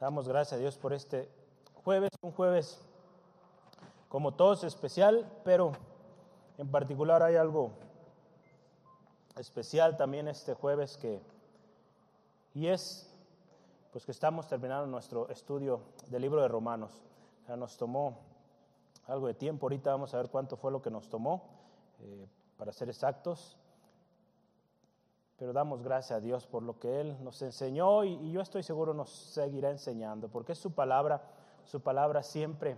Damos gracias a Dios por este jueves, un jueves como todos especial, pero en particular hay algo especial también este jueves que y es pues que estamos terminando nuestro estudio del libro de Romanos. Ya nos tomó algo de tiempo, ahorita vamos a ver cuánto fue lo que nos tomó eh, para ser exactos pero damos gracias a Dios por lo que Él nos enseñó y, yo estoy seguro nos seguirá enseñando, porque su palabra, su palabra siempre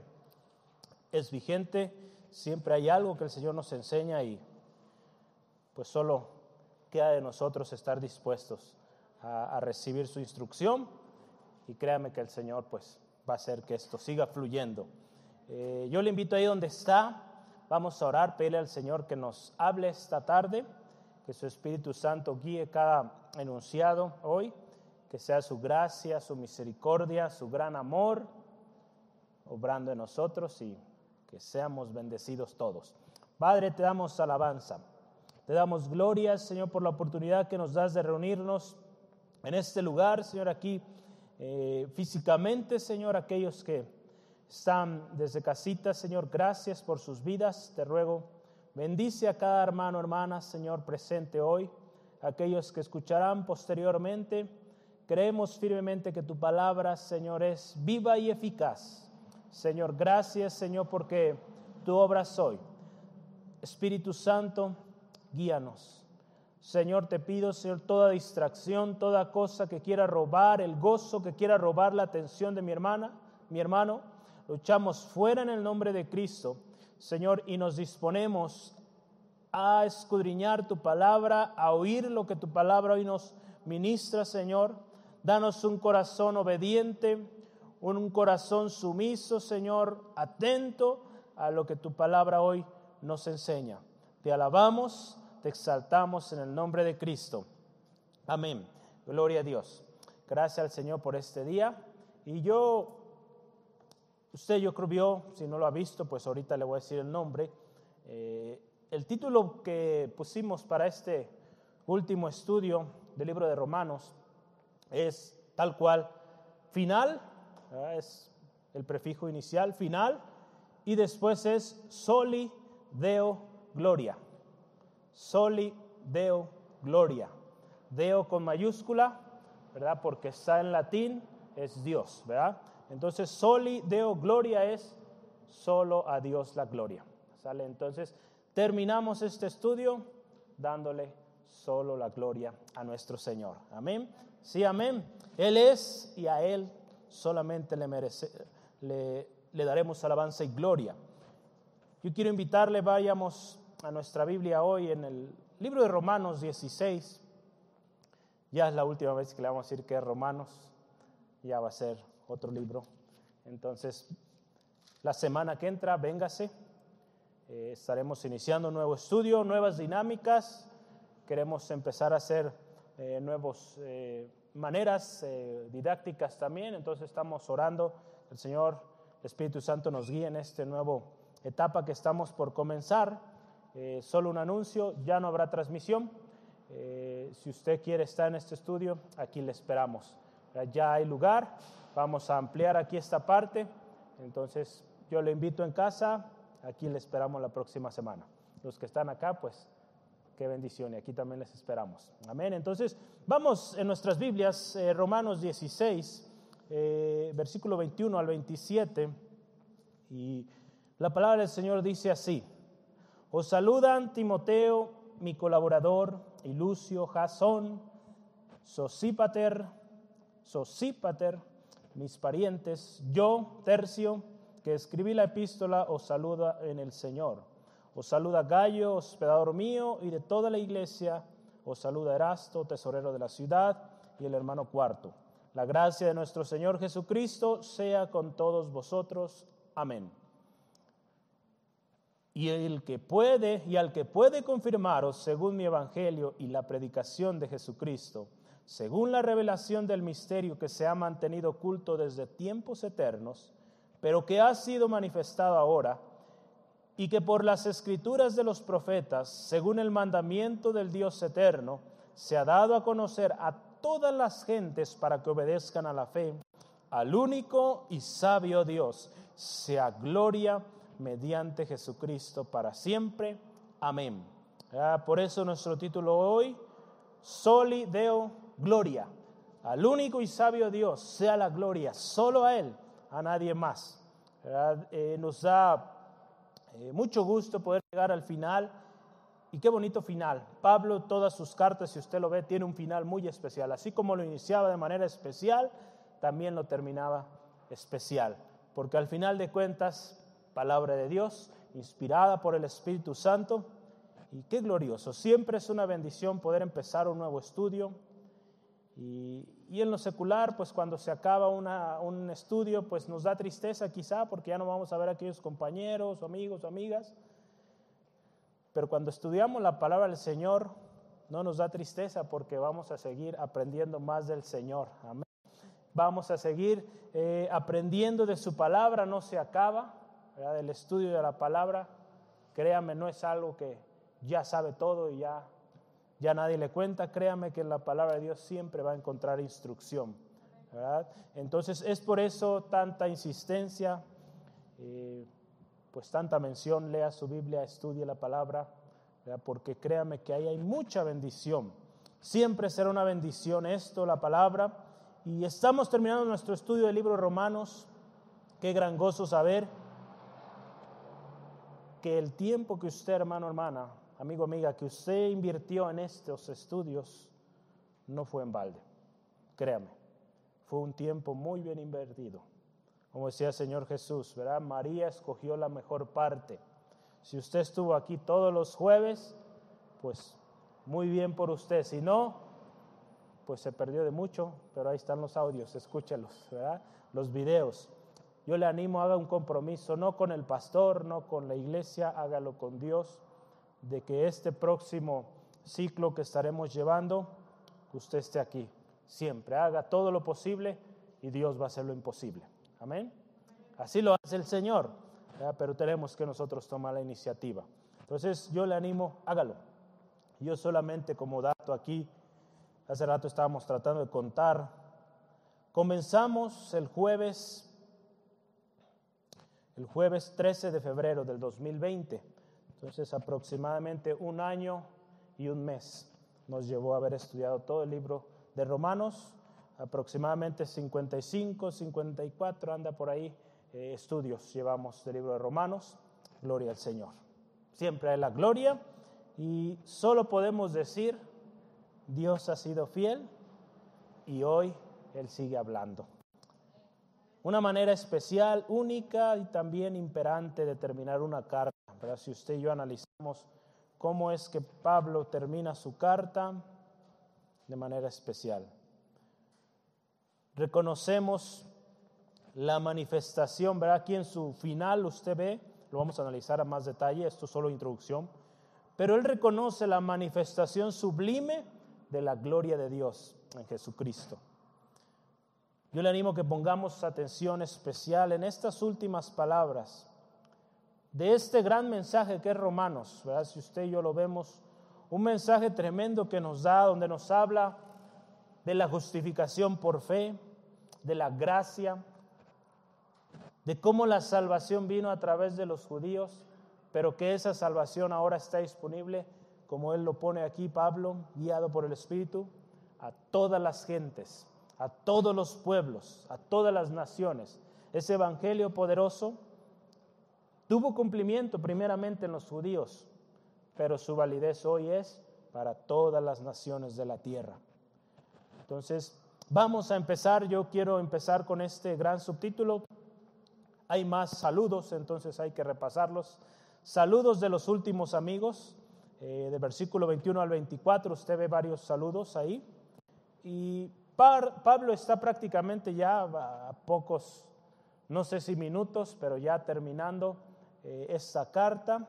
es vigente, siempre hay algo que el Señor nos enseña y pues solo queda de nosotros estar dispuestos a, recibir su instrucción y créame que el Señor pues va a hacer que esto siga fluyendo. Eh, yo le invito ahí donde está, vamos a orar, pedirle al Señor que nos hable esta tarde que su Espíritu Santo guíe cada enunciado hoy, que sea su gracia, su misericordia, su gran amor, obrando en nosotros y que seamos bendecidos todos. Padre, te damos alabanza, te damos gloria, Señor, por la oportunidad que nos das de reunirnos en este lugar, Señor, aquí eh, físicamente, Señor, aquellos que están desde casita, Señor, gracias por sus vidas, te ruego Bendice a cada hermano, hermana, Señor, presente hoy, aquellos que escucharán posteriormente. Creemos firmemente que tu palabra, Señor, es viva y eficaz. Señor, gracias, Señor, porque tu obra soy. Espíritu Santo, guíanos. Señor, te pido, Señor, toda distracción, toda cosa que quiera robar el gozo, que quiera robar la atención de mi hermana, mi hermano, luchamos fuera en el nombre de Cristo Señor, y nos disponemos a escudriñar tu palabra, a oír lo que tu palabra hoy nos ministra, Señor. Danos un corazón obediente, un corazón sumiso, Señor, atento a lo que tu palabra hoy nos enseña. Te alabamos, te exaltamos en el nombre de Cristo. Amén. Gloria a Dios. Gracias al Señor por este día. Y yo Usted yo creo si no lo ha visto, pues ahorita le voy a decir el nombre. Eh, el título que pusimos para este último estudio del libro de Romanos es tal cual, final, es el prefijo inicial, final, y después es soli deo gloria. Soli deo gloria. Deo con mayúscula, ¿verdad? Porque está en latín, es Dios, ¿verdad? Entonces, soli deo gloria es solo a Dios la gloria. ¿Sale? Entonces, terminamos este estudio dándole solo la gloria a nuestro Señor. Amén. Sí, amén. Él es y a Él solamente le, merece, le, le daremos alabanza y gloria. Yo quiero invitarle, vayamos a nuestra Biblia hoy en el libro de Romanos 16. Ya es la última vez que le vamos a decir que es Romanos. Ya va a ser otro libro. Entonces, la semana que entra, véngase. Eh, estaremos iniciando un nuevo estudio, nuevas dinámicas. Queremos empezar a hacer eh, nuevas eh, maneras didácticas también. Entonces, estamos orando. El Señor, el Espíritu Santo nos guíe en esta nueva etapa que estamos por comenzar. solo un anuncio, ya no habrá transmisión. si usted quiere estar en este estudio, aquí le esperamos. Ya hay lugar. Vamos a ampliar aquí esta parte. Entonces, yo le invito en casa. Aquí le esperamos la próxima semana. Los que están acá, pues, qué bendición. Y aquí también les esperamos. Amén. Entonces, vamos en nuestras Biblias, eh, Romanos 16, eh, versículo 21 al 27. Y la palabra del Señor dice así. Os saludan Timoteo, mi colaborador, y Lucio, Jasón, Sosípater, Sosípater, mis parientes, yo, Tercio, que escribí la epístola, os saluda en el Señor. Os saluda Gallo, hospedador mío, y de toda la iglesia, os saluda Erasto, tesorero de la ciudad, y el hermano cuarto. La gracia de nuestro Señor Jesucristo sea con todos vosotros. Amén. Y el que puede, y al que puede confirmaros, según mi evangelio y la predicación de Jesucristo, según la revelación del misterio que se ha mantenido oculto desde tiempos eternos, pero que ha sido manifestado ahora, y que por las escrituras de los profetas, según el mandamiento del Dios eterno, se ha dado a conocer a todas las gentes para que obedezcan a la fe al único y sabio Dios, sea gloria mediante Jesucristo para siempre. Amén. Por eso nuestro título hoy, Soli Deo Gloria. Al único y sabio Dios sea la gloria, solo a Él, a nadie más. Eh, nos da eh, mucho gusto poder llegar al final. Y qué bonito final. Pablo, todas sus cartas, si usted lo ve, tiene un final muy especial. Así como lo iniciaba de manera especial, también lo terminaba especial. Porque al final de cuentas, palabra de Dios, inspirada por el Espíritu Santo, y qué glorioso. Siempre es una bendición poder empezar un nuevo estudio. Y, en lo secular, pues cuando se acaba un estudio, pues nos da tristeza quizá porque ya no vamos a ver a aquellos compañeros, amigos, amigas. Pero cuando estudiamos la palabra del Señor, no nos da tristeza porque vamos a seguir aprendiendo más del Señor. Vamos a seguir eh, aprendiendo de su palabra, no se acaba. El estudio de la palabra, créame, no es algo que ya sabe todo y ya, ya nadie le cuenta. Créame que en la palabra de Dios siempre va a encontrar instrucción. ¿verdad? Entonces es por eso tanta insistencia, eh, pues tanta mención, lea su Biblia, estudie la palabra, porque créame que ahí hay mucha bendición. Siempre será una bendición esto, la palabra. Y estamos terminando nuestro estudio del libro de Romanos. Qué gran gozo saber que el tiempo que usted, hermano, hermana, amigo, amiga, que usted invirtió en estos estudios no fue en balde. Créame, fue un tiempo muy bien invertido. Como decía el Señor Jesús, ¿verdad? María escogió la mejor parte. Si usted estuvo aquí todos los jueves, pues muy bien por usted. Si no, pues se perdió de mucho, pero ahí están los audios, escúchelos, ¿verdad? Los videos. Yo le animo, haga un compromiso, no con el pastor, no con la iglesia, hágalo con Dios, de que este próximo ciclo que estaremos llevando, usted esté aquí, siempre. Haga todo lo posible y Dios va a hacer lo imposible. Amén. Así lo hace el Señor, pero tenemos que nosotros tomar la iniciativa. Entonces yo le animo, hágalo. Yo solamente como dato aquí, Hace rato estábamos tratando de contar. Comenzamos el jueves, el jueves 13 de febrero del 2020. Entonces aproximadamente un año y un mes nos llevó a haber estudiado todo el libro de Romanos. Aproximadamente 55, 54 anda por ahí eh, estudios llevamos del libro de Romanos. Gloria al Señor. Siempre hay la gloria y solo podemos decir Dios ha sido fiel y hoy Él sigue hablando. Una manera especial, única y también imperante de terminar una carta. Si usted y yo analizamos cómo es que Pablo termina su carta de manera especial. Reconocemos la manifestación, ¿verdad? Aquí en su final usted ve, lo vamos a analizar a más detalle, esto es solo introducción, pero él reconoce la manifestación sublime de la gloria de Dios en Jesucristo. Yo le animo que pongamos atención especial en estas últimas palabras de este gran mensaje que es Romanos, ¿verdad? Si usted y yo lo vemos, un mensaje tremendo que nos da, donde nos habla de la justificación por fe, de la gracia, de cómo la salvación vino a través de los judíos, pero que esa salvación ahora está disponible como él lo pone aquí Pablo, guiado por el Espíritu, a todas las gentes, a todos los pueblos, a todas las naciones. Ese evangelio poderoso tuvo cumplimiento primeramente en los judíos, pero su validez hoy es para todas las naciones de la tierra. Entonces, vamos a empezar. Yo quiero empezar con este gran subtítulo. Hay más saludos, entonces hay que repasarlos. Saludos de los últimos amigos. Eh, del versículo 21 al 24, usted ve varios saludos ahí. Y Pablo está prácticamente ya a pocos, no sé si minutos, pero ya terminando eh, esta carta.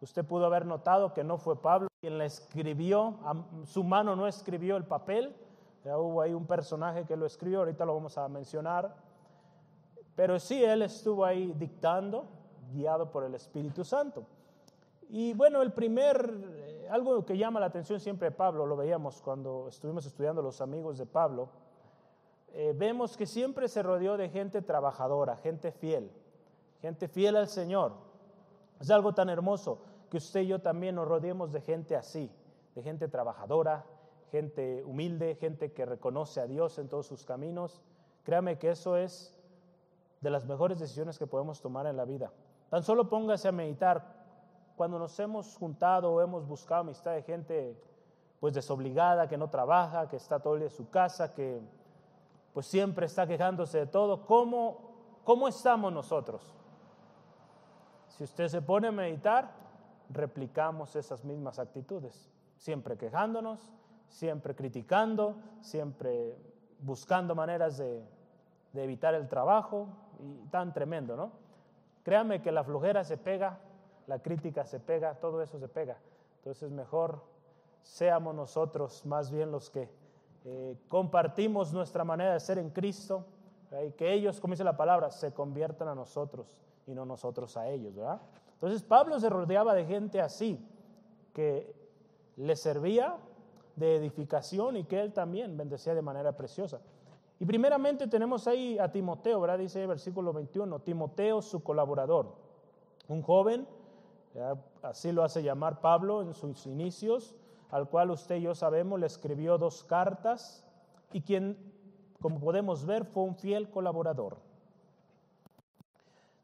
Usted pudo haber notado que no fue Pablo quien la escribió, su mano no escribió el papel, ya hubo ahí un personaje que lo escribió, ahorita lo vamos a mencionar. Pero sí, él estuvo ahí dictando, guiado por el Espíritu Santo. Y bueno, el primer, eh, algo que llama la atención siempre de Pablo, lo veíamos cuando estuvimos estudiando los amigos de Pablo, eh, vemos que siempre se rodeó de gente trabajadora, gente fiel, gente fiel al Señor. Es algo tan hermoso que usted y yo también nos rodeemos de gente así, de gente trabajadora, gente humilde, gente que reconoce a Dios en todos sus caminos. Créame que eso es de las mejores decisiones que podemos tomar en la vida. Tan solo póngase a meditar cuando nos hemos juntado o hemos buscado amistad de gente pues desobligada, que no trabaja, que está todo en su casa, que pues siempre está quejándose de todo, ¿cómo, cómo estamos nosotros? Si usted se pone a meditar, replicamos esas mismas actitudes, siempre quejándonos, siempre criticando, siempre buscando maneras de, evitar el trabajo, y tan tremendo, ¿no? Créame que la flojera se pega la crítica se pega, todo eso se pega. Entonces mejor seamos nosotros más bien los que eh, compartimos nuestra manera de ser en Cristo y que ellos, como dice la palabra, se conviertan a nosotros y no nosotros a ellos, ¿verdad? Entonces Pablo se rodeaba de gente así, que le servía de edificación y que él también bendecía de manera preciosa. Y primeramente tenemos ahí a Timoteo, ¿verdad? Dice el versículo 21, Timoteo su colaborador, un joven Así lo hace llamar Pablo en sus inicios, al cual usted y yo sabemos le escribió dos cartas y quien, como podemos ver, fue un fiel colaborador.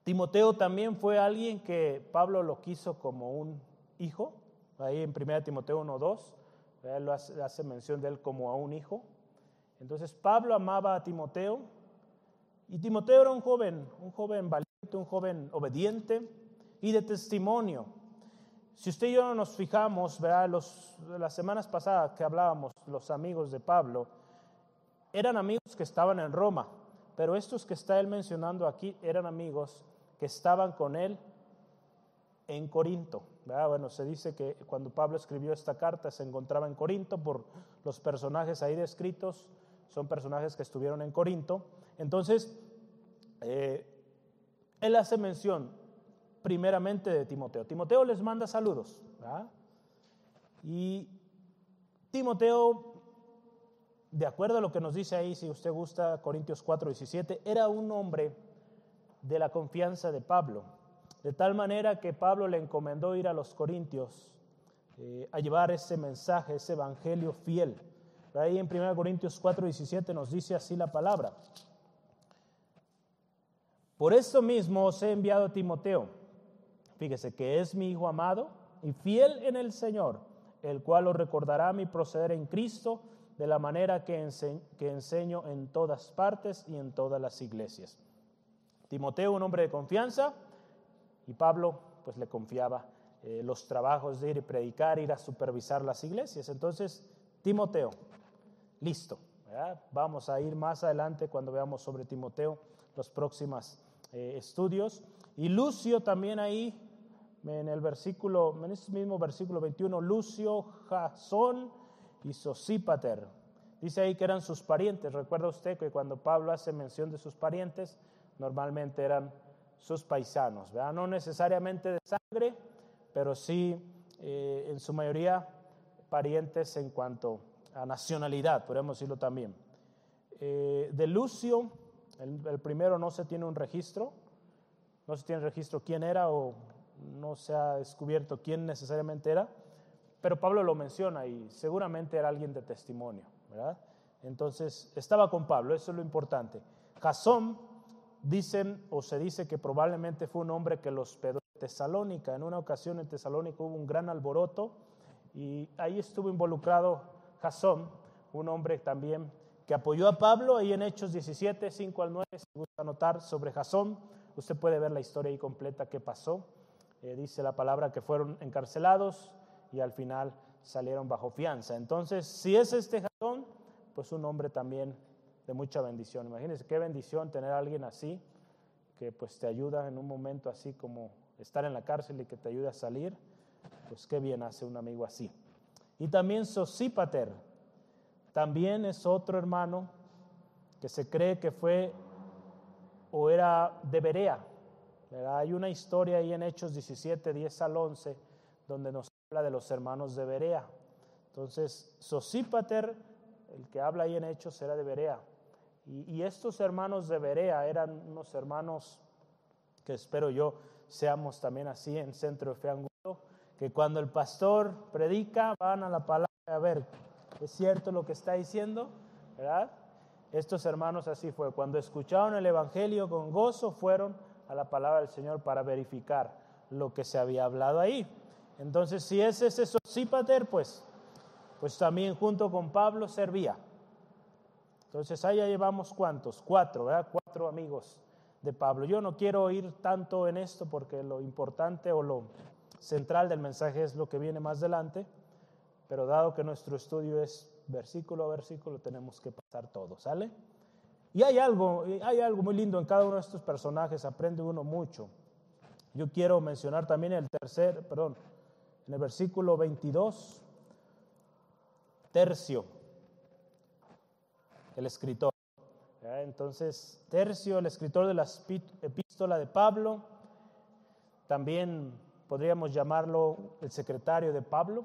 Timoteo también fue alguien que Pablo lo quiso como un hijo, ahí en 1 Timoteo 1.2, él hace, hace mención de él como a un hijo. Entonces Pablo amaba a Timoteo y Timoteo era un joven, un joven valiente, un joven obediente, y de testimonio. Si usted y yo nos fijamos, ¿verdad? Los, las semanas pasadas que hablábamos, los amigos de Pablo, eran amigos que estaban en Roma, pero estos que está él mencionando aquí eran amigos que estaban con él en Corinto. Bueno, se dice que cuando Pablo escribió esta carta se encontraba en Corinto por los personajes ahí descritos, son personajes que estuvieron en Corinto. Entonces, eh, él hace mención primeramente de Timoteo. Timoteo les manda saludos. Y Timoteo, de acuerdo a lo que nos dice ahí, si usted gusta, Corintios 4, 17, era un hombre de la confianza de Pablo. De tal manera que Pablo le encomendó ir a los Corintios eh, a llevar ese mensaje, ese evangelio fiel. Ahí en 1 Corintios 4, 17 nos dice así la palabra. Por esto mismo os he enviado a Timoteo Fíjese que es mi Hijo amado y fiel en el Señor, el cual os recordará mi proceder en Cristo de la manera que, enseño en todas partes y en todas las iglesias. Timoteo, un hombre de confianza, y Pablo, pues le confiaba eh, los trabajos de ir y predicar, ir a supervisar las iglesias. Entonces, Timoteo, listo. Vamos a ir más adelante cuando veamos sobre Timoteo los próximos eh, estudios. Y Lucio también ahí en el versículo, en ese mismo versículo 21, Lucio, Jasón y Sosípater. Dice ahí que eran sus parientes. Recuerda usted que cuando Pablo hace mención de sus parientes, normalmente eran sus paisanos, ¿verdad? No necesariamente de sangre, pero sí eh, en su mayoría parientes en cuanto a nacionalidad, podemos decirlo también. Eh, de Lucio, el, el primero no se tiene un registro, no se tiene registro quién era o no se ha descubierto quién necesariamente era, pero Pablo lo menciona y seguramente era alguien de testimonio, ¿verdad? Entonces, estaba con Pablo, eso es lo importante. Jasón, dicen o se dice que probablemente fue un hombre que los hospedó en Tesalónica. En una ocasión en Tesalónica hubo un gran alboroto y ahí estuvo involucrado Jasón, un hombre también que apoyó a Pablo ahí en Hechos 17, 5 al 9, si gusta anotar sobre Jasón, usted puede ver la historia ahí completa que pasó. Eh, dice la palabra que fueron encarcelados y al final salieron bajo fianza. Entonces, si es este Jasón, pues un hombre también de mucha bendición. Imagínense qué bendición tener a alguien así, que pues te ayuda en un momento así como estar en la cárcel y que te ayude a salir, pues qué bien hace un amigo así. Y también Sosípater, también es otro hermano que se cree que fue o era de Berea, hay una historia ahí en Hechos 17, 10 al 11, donde nos habla de los hermanos de Berea. Entonces, Sosípater, el que habla ahí en Hechos, era de Berea. Y, estos hermanos de Berea eran unos hermanos que espero yo seamos también así en Centro de Fe Angulo, que cuando el pastor predica van a la palabra a ver, ¿es cierto lo que está diciendo? ¿Verdad? Estos hermanos así fue. Cuando escucharon el Evangelio con gozo, fueron a la palabra del Señor para verificar lo que se había hablado ahí. Entonces, si es ese Sosípater, pues, pues también junto con Pablo servía. Entonces, ahí ya llevamos cuántos? Cuatro, ¿verdad? Cuatro amigos de Pablo. Yo no quiero ir tanto en esto porque lo importante o lo central del mensaje es lo que viene más adelante, pero dado que nuestro estudio es versículo a versículo tenemos que pasar todo, ¿sale? Y hay algo, hay algo muy lindo en cada uno de estos personajes, aprende uno mucho. Yo quiero mencionar también el tercer, perdón, en el versículo 22, Tercio, el escritor. Entonces, Tercio, el escritor de la epístola de Pablo, también podríamos llamarlo el secretario de Pablo.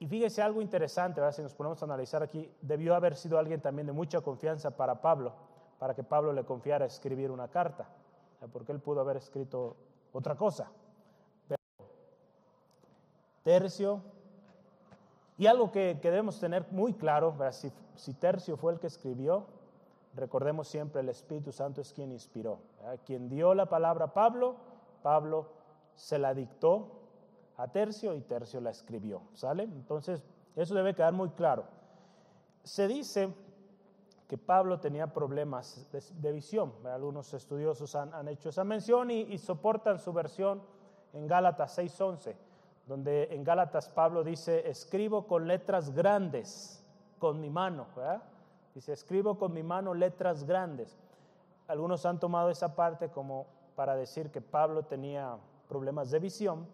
Y fíjese algo interesante, si nos ponemos a analizar aquí, debió haber sido alguien también de mucha confianza para Pablo, para que Pablo le confiara escribir una carta, porque él pudo haber escrito otra cosa. tercio, y algo que, debemos tener muy claro, si, si, Tercio fue el que escribió, recordemos siempre el Espíritu Santo es quien inspiró, quien dio la palabra a Pablo, Pablo se la dictó a Tercio y Tercio la escribió, ¿sale? Entonces, eso debe quedar muy claro. Se dice que Pablo tenía problemas de, visión. Algunos estudiosos han, hecho esa mención y, soportan su versión en Gálatas 6:11, donde en Gálatas Pablo dice, escribo con letras grandes, con mi mano. Dice, escribo con mi mano letras grandes. Algunos han tomado esa parte como para decir que Pablo tenía problemas de visión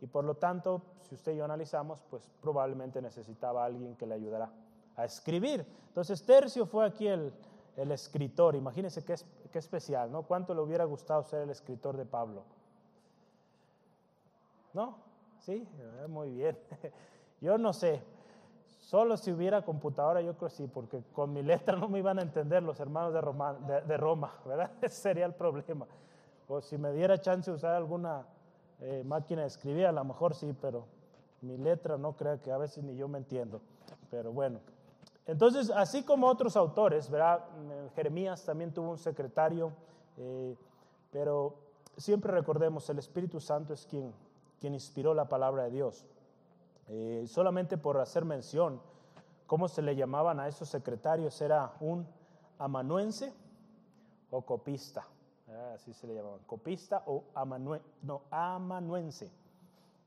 y por lo tanto, si usted y yo analizamos, pues probablemente necesitaba alguien que le ayudara a escribir. Entonces, Tercio fue aquí el, el escritor. Imagínense qué, qué especial, ¿no? ¿Cuánto le hubiera gustado ser el escritor de Pablo? ¿No? Sí, eh, muy bien. Yo no sé. Solo si hubiera computadora, yo creo que sí, porque con mi letra no me iban a entender los hermanos de Roma, de, ¿verdad? Ese sería el problema. O si me diera chance de usar alguna eh, máquina de escribir, a lo mejor sí, pero mi letra no creo que a veces ni yo me entiendo. Pero bueno, entonces, así como otros autores, ¿verdad? Eh, Jeremías también tuvo un secretario, pero siempre recordemos, el Espíritu Santo es quien, quien inspiró la palabra de Dios. solamente por hacer mención, ¿cómo se le llamaban a esos secretarios? Era un amanuense o copista. Ah, así se le llamaban, copista o no, amanuense.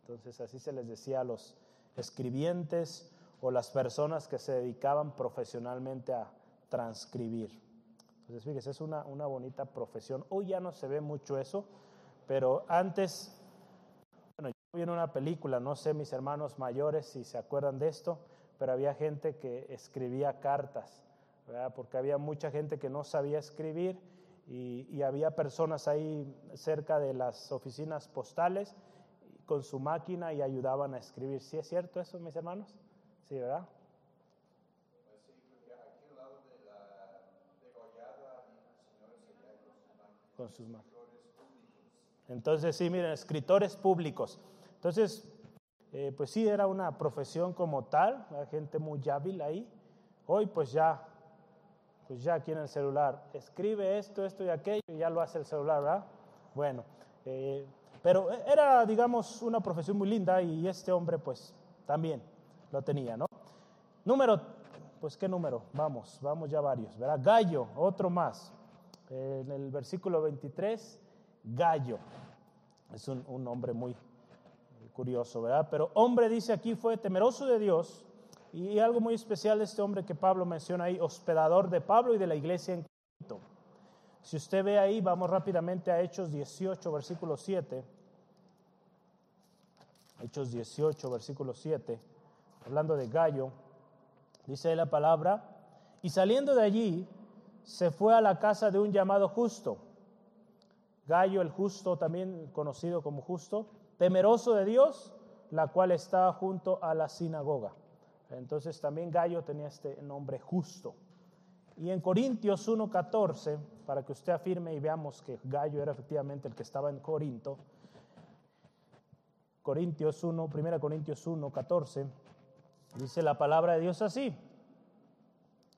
Entonces así se les decía a los escribientes o las personas que se dedicaban profesionalmente a transcribir. Entonces fíjese, es una, una bonita profesión. Hoy ya no se ve mucho eso, pero antes, bueno, yo vi en una película, no sé mis hermanos mayores si se acuerdan de esto, pero había gente que escribía cartas, porque había mucha gente que no sabía escribir y, había personas ahí cerca de las oficinas postales con su máquina y ayudaban a escribir. ¿Sí es cierto eso, mis hermanos? Sí, ¿verdad? Con sus máquinas. Entonces, sí, miren, escritores públicos. Entonces, eh, pues sí, era una profesión como tal, gente muy hábil ahí. Hoy, pues ya pues ya aquí en el celular, escribe esto, esto y aquello, y ya lo hace el celular, ¿verdad? Bueno, eh, pero era, digamos, una profesión muy linda y este hombre, pues, también lo tenía, ¿no? Número, pues, ¿qué número? Vamos, vamos ya varios, ¿verdad? Gallo, otro más. en el versículo 23, Gallo. Es un, un nombre muy curioso, ¿verdad? Pero hombre dice aquí fue temeroso de Dios y algo muy especial de este hombre que Pablo menciona ahí, hospedador de Pablo y de la iglesia en Corinto. Si usted ve ahí, vamos rápidamente a Hechos 18, versículo 7. Hechos 18, versículo 7, hablando de Gallo, dice la palabra, y saliendo de allí, se fue a la casa de un llamado justo. Gallo el justo, también conocido como justo, temeroso de Dios, la cual estaba junto a la sinagoga. Entonces también Gallo tenía este nombre justo. Y en Corintios 1.14, para que usted afirme y veamos que Gallo era efectivamente el que estaba en Corinto, Corintios 1, 1 Corintios 1.14, dice la palabra de Dios así.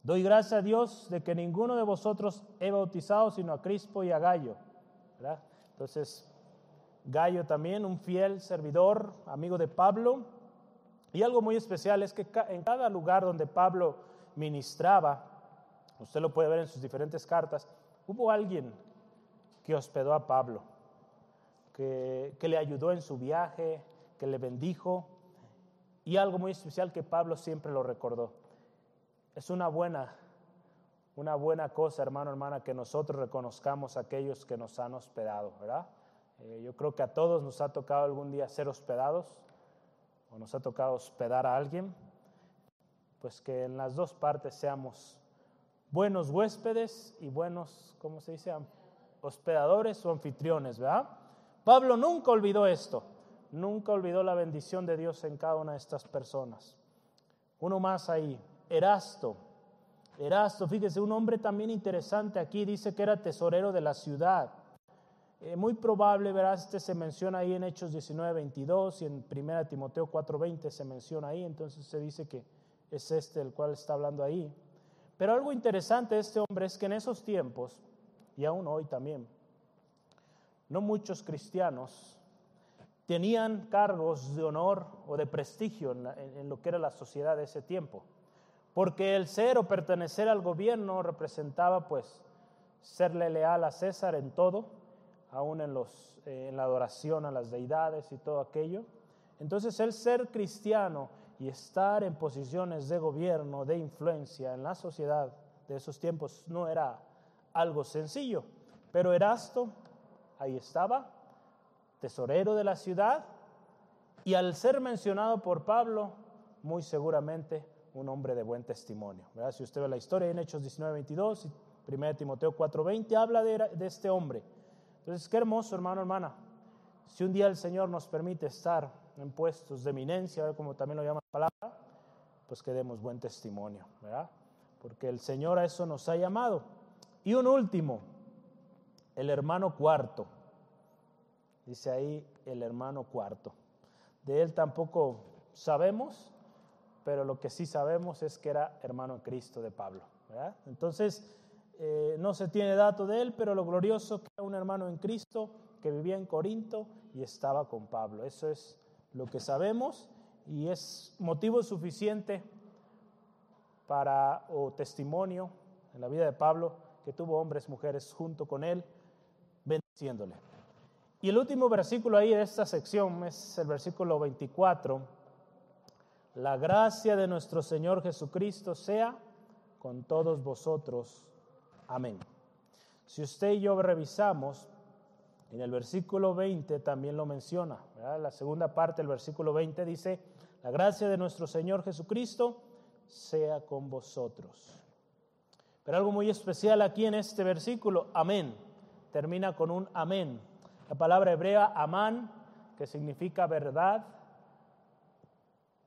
Doy gracias a Dios de que ninguno de vosotros he bautizado sino a Crispo y a Gallo. Entonces, Gallo también, un fiel servidor, amigo de Pablo. Y algo muy especial es que en cada lugar donde Pablo ministraba, usted lo puede ver en sus diferentes cartas, hubo alguien que hospedó a Pablo, que, que le ayudó en su viaje, que le bendijo. Y algo muy especial que Pablo siempre lo recordó es una buena, una buena cosa, hermano, hermana, que nosotros reconozcamos a aquellos que nos han hospedado, ¿verdad? Eh, yo creo que a todos nos ha tocado algún día ser hospedados o nos ha tocado hospedar a alguien, pues que en las dos partes seamos buenos huéspedes y buenos, ¿cómo se dice? Hospedadores o anfitriones, ¿verdad? Pablo nunca olvidó esto, nunca olvidó la bendición de Dios en cada una de estas personas. Uno más ahí, Erasto. Erasto, fíjese, un hombre también interesante aquí, dice que era tesorero de la ciudad. Eh, muy probable, verás, este se menciona ahí en Hechos 19, 22 y en 1 Timoteo 4, 20 se menciona ahí, entonces se dice que es este el cual está hablando ahí. Pero algo interesante de este hombre es que en esos tiempos, y aún hoy también, no muchos cristianos tenían cargos de honor o de prestigio en lo que era la sociedad de ese tiempo porque el ser o pertenecer al gobierno representaba pues serle leal a César en todo, aún en, los, eh, en la adoración a las deidades y todo aquello. Entonces el ser cristiano y estar en posiciones de gobierno, de influencia en la sociedad de esos tiempos no era algo sencillo. Pero Erasto ahí estaba, tesorero de la ciudad, y al ser mencionado por Pablo, muy seguramente un hombre de buen testimonio. Si usted ve la historia en Hechos 19, 22 y 1 Timoteo 4, 20, habla de, de este hombre. Entonces, qué hermoso, hermano, hermana. Si un día el Señor nos permite estar en puestos de eminencia, como también lo llama la palabra, pues que demos buen testimonio, ¿verdad? Porque el Señor a eso nos ha llamado. Y un último, el hermano cuarto. Dice ahí el hermano cuarto. De él tampoco sabemos, pero lo que sí sabemos es que era hermano en Cristo de Pablo. Entonces, eh, no se tiene dato de él, pero lo glorioso que era un hermano en Cristo que vivía en Corinto y estaba con Pablo. Eso es lo que sabemos y es motivo suficiente para, o testimonio en la vida de Pablo, que tuvo hombres, mujeres junto con él, bendiciéndole. Y el último versículo ahí de esta sección es el versículo 24 la gracia de nuestro Señor Jesucristo sea con todos vosotros. Amén. Si usted y yo revisamos, en el versículo 20 también lo menciona. La segunda parte del versículo 20 dice, la gracia de nuestro Señor Jesucristo sea con vosotros. Pero algo muy especial aquí en este versículo, amén, termina con un amén. La palabra hebrea amán, que significa verdad,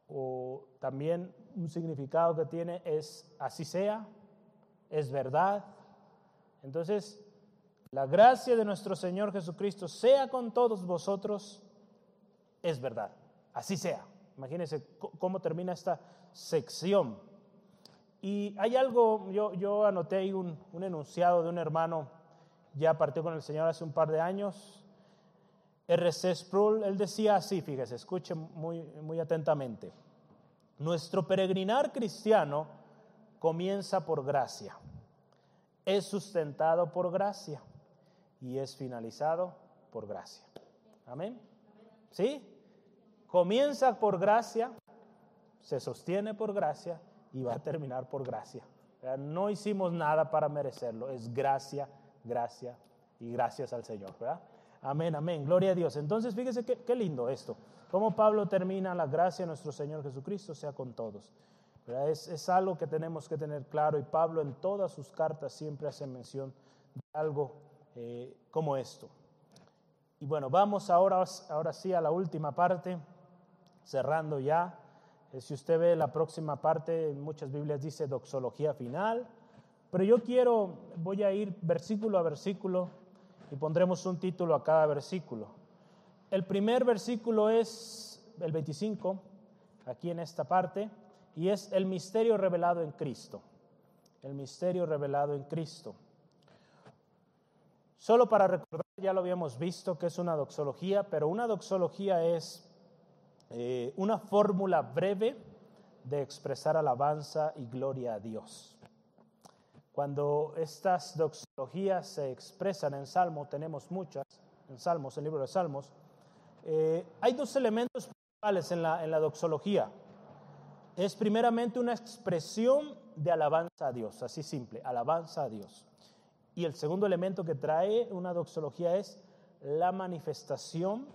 o también un significado que tiene es así sea, es verdad. Entonces, la gracia de nuestro Señor Jesucristo sea con todos vosotros, es verdad, así sea. Imagínense cómo termina esta sección. Y hay algo, yo, yo anoté ahí un, un enunciado de un hermano, ya partió con el Señor hace un par de años, R.C. Sproul, él decía así, fíjese, escuche muy, muy atentamente. Nuestro peregrinar cristiano comienza por gracia, es sustentado por gracia y es finalizado por gracia. Amén. ¿Sí? Comienza por gracia, se sostiene por gracia y va a terminar por gracia. No hicimos nada para merecerlo, es gracia, gracia y gracias al Señor. ¿verdad? Amén, amén. Gloria a Dios. Entonces, fíjese qué, lindo esto. Cómo Pablo termina la gracia de nuestro Señor Jesucristo sea con todos. Es, algo que tenemos que tener claro y Pablo en todas sus cartas siempre hace mención de algo eh, como esto. Y bueno, vamos ahora, ahora sí a la última parte, cerrando ya Eh, si usted ve la próxima parte, en muchas Biblias dice doxología final, pero yo quiero, voy a ir versículo a versículo y pondremos un título a cada versículo. El primer versículo es el 25, aquí en esta parte, y es el misterio revelado en Cristo. El misterio revelado en Cristo. Solo para recordar, ya lo habíamos visto que es una doxología, pero una doxología es eh, una fórmula breve de expresar alabanza y gloria a Dios. Cuando estas doxologías se expresan en Salmo, tenemos muchas, en Salmos, el libro de Salmos, eh, hay dos elementos principales en en la doxología. Es primeramente una expresión de alabanza a Dios, así simple, alabanza a Dios. Y el segundo elemento que trae una doxología es la manifestación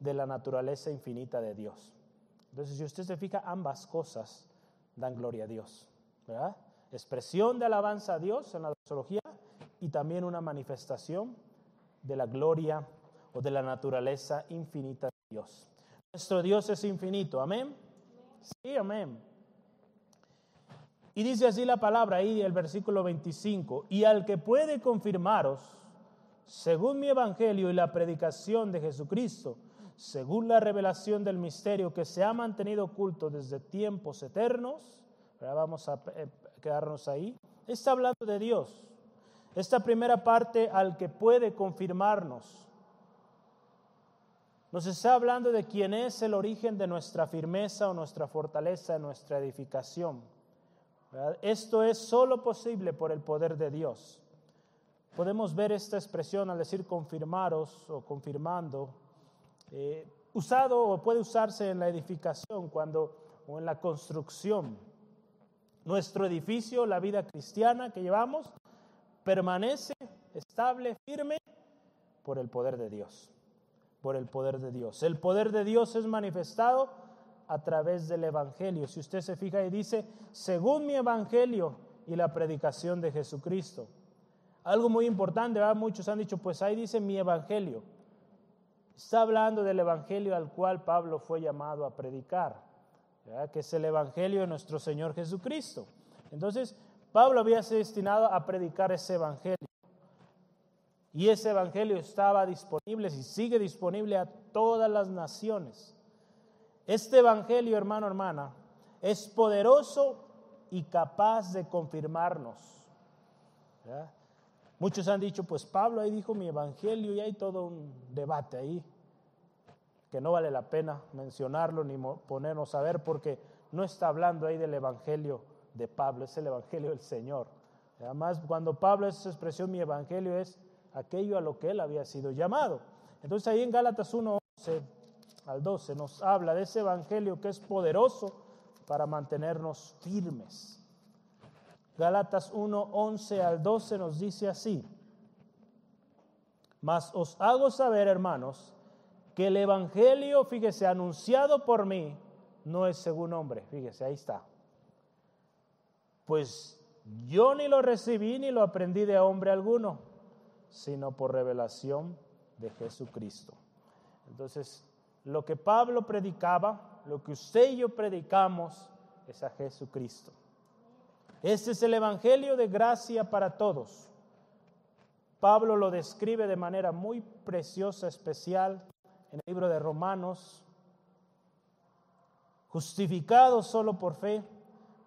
de la naturaleza infinita de Dios. Entonces, si usted se fija, ambas cosas dan gloria a Dios. ¿verdad? Expresión de alabanza a Dios en la doxología y también una manifestación de la gloria o de la naturaleza infinita de Dios. Nuestro Dios es infinito, amén. Sí, amén. Y dice así la palabra ahí, el versículo 25, y al que puede confirmaros, según mi evangelio y la predicación de Jesucristo, según la revelación del misterio que se ha mantenido oculto desde tiempos eternos, vamos a eh, quedarnos ahí, está hablando de Dios. Esta primera parte al que puede confirmarnos, nos está hablando de quién es el origen de nuestra firmeza o nuestra fortaleza, nuestra edificación. Esto es solo posible por el poder de Dios. Podemos ver esta expresión al decir confirmaros o confirmando eh, usado o puede usarse en la edificación cuando, o en la construcción. Nuestro edificio, la vida cristiana que llevamos, permanece estable, firme, por el poder de Dios. Por el poder de Dios. El poder de Dios es manifestado a través del Evangelio. Si usted se fija y dice, según mi Evangelio y la predicación de Jesucristo. Algo muy importante, muchos han dicho, pues ahí dice mi Evangelio. Está hablando del Evangelio al cual Pablo fue llamado a predicar, que es el Evangelio de nuestro Señor Jesucristo. Entonces, Pablo había sido destinado a predicar ese Evangelio. Y ese Evangelio estaba disponible y sigue disponible a todas las naciones. Este Evangelio, hermano, hermana, es poderoso y capaz de confirmarnos. Muchos han dicho, pues Pablo ahí dijo mi evangelio y hay todo un debate ahí, que no vale la pena mencionarlo ni ponernos a ver porque no está hablando ahí del evangelio de Pablo, es el evangelio del Señor. Además, cuando Pablo es expresión mi evangelio es aquello a lo que él había sido llamado. Entonces ahí en Gálatas 1, 11 al 12 nos habla de ese evangelio que es poderoso para mantenernos firmes. Gálatas 1, 11 al 12 nos dice así. Mas os hago saber, hermanos, que el Evangelio, fíjese, anunciado por mí, no es según hombre. Fíjese, ahí está. Pues yo ni lo recibí ni lo aprendí de hombre alguno, sino por revelación de Jesucristo. Entonces, lo que Pablo predicaba, lo que usted y yo predicamos, es a Jesucristo. Este es el Evangelio de gracia para todos. Pablo lo describe de manera muy preciosa, especial, en el libro de Romanos. Justificado solo por fe,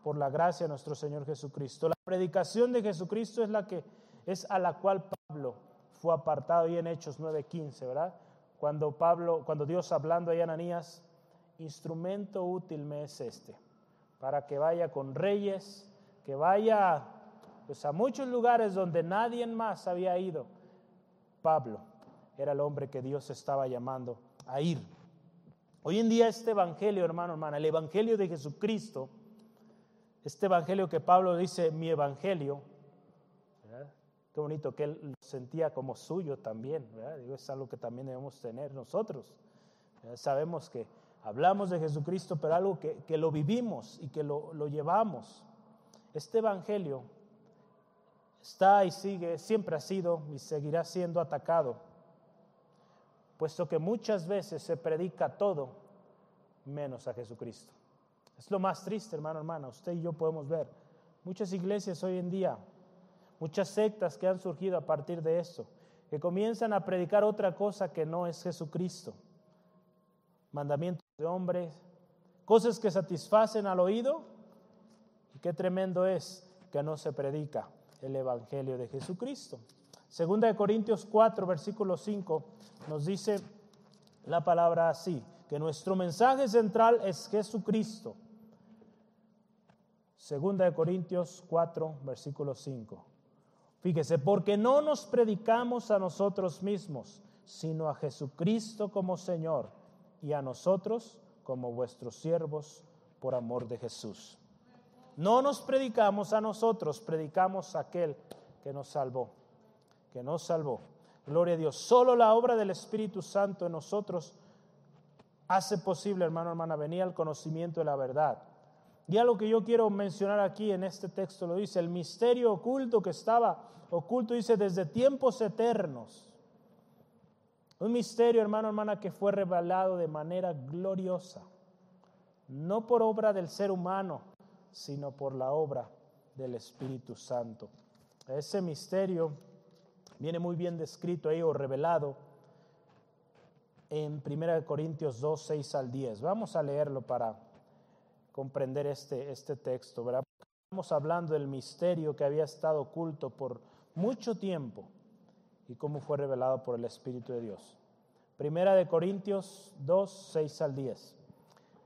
por la gracia de nuestro Señor Jesucristo. La predicación de Jesucristo es la que es a la cual Pablo fue apartado y en Hechos 9:15, ¿verdad? Cuando Pablo, cuando Dios hablando a Ananías, instrumento útil me es este, para que vaya con reyes, que vaya pues, a muchos lugares donde nadie más había ido. Pablo era el hombre que Dios estaba llamando a ir. Hoy en día este evangelio, hermano, hermana, el evangelio de Jesucristo, este evangelio que Pablo dice, mi evangelio, qué bonito que él lo sentía como suyo también, Digo, es algo que también debemos tener nosotros. Sabemos que hablamos de Jesucristo, pero algo que, que lo vivimos y que lo, lo llevamos. Este Evangelio está y sigue, siempre ha sido y seguirá siendo atacado, puesto que muchas veces se predica todo menos a Jesucristo. Es lo más triste, hermano, hermana. Usted y yo podemos ver muchas iglesias hoy en día, muchas sectas que han surgido a partir de esto, que comienzan a predicar otra cosa que no es Jesucristo. Mandamientos de hombres, cosas que satisfacen al oído. Y qué tremendo es que no se predica el Evangelio de Jesucristo. Segunda de Corintios 4, versículo 5, nos dice la palabra así, que nuestro mensaje central es Jesucristo. Segunda de Corintios 4, versículo 5. Fíjese, porque no nos predicamos a nosotros mismos, sino a Jesucristo como Señor y a nosotros como vuestros siervos por amor de Jesús. No nos predicamos a nosotros, predicamos a aquel que nos salvó, que nos salvó. Gloria a Dios. Solo la obra del Espíritu Santo en nosotros hace posible, hermano, hermana, venir al conocimiento de la verdad. Y algo que yo quiero mencionar aquí en este texto lo dice, el misterio oculto que estaba oculto, dice, desde tiempos eternos. Un misterio, hermano, hermana, que fue revelado de manera gloriosa, no por obra del ser humano, sino por la obra del Espíritu Santo. Ese misterio viene muy bien descrito ahí o revelado en 1 Corintios 2, 6 al 10. Vamos a leerlo para comprender este, este texto. Estamos hablando del misterio que había estado oculto por mucho tiempo y cómo fue revelado por el Espíritu de Dios. Primera de Corintios 2, 6 al 10.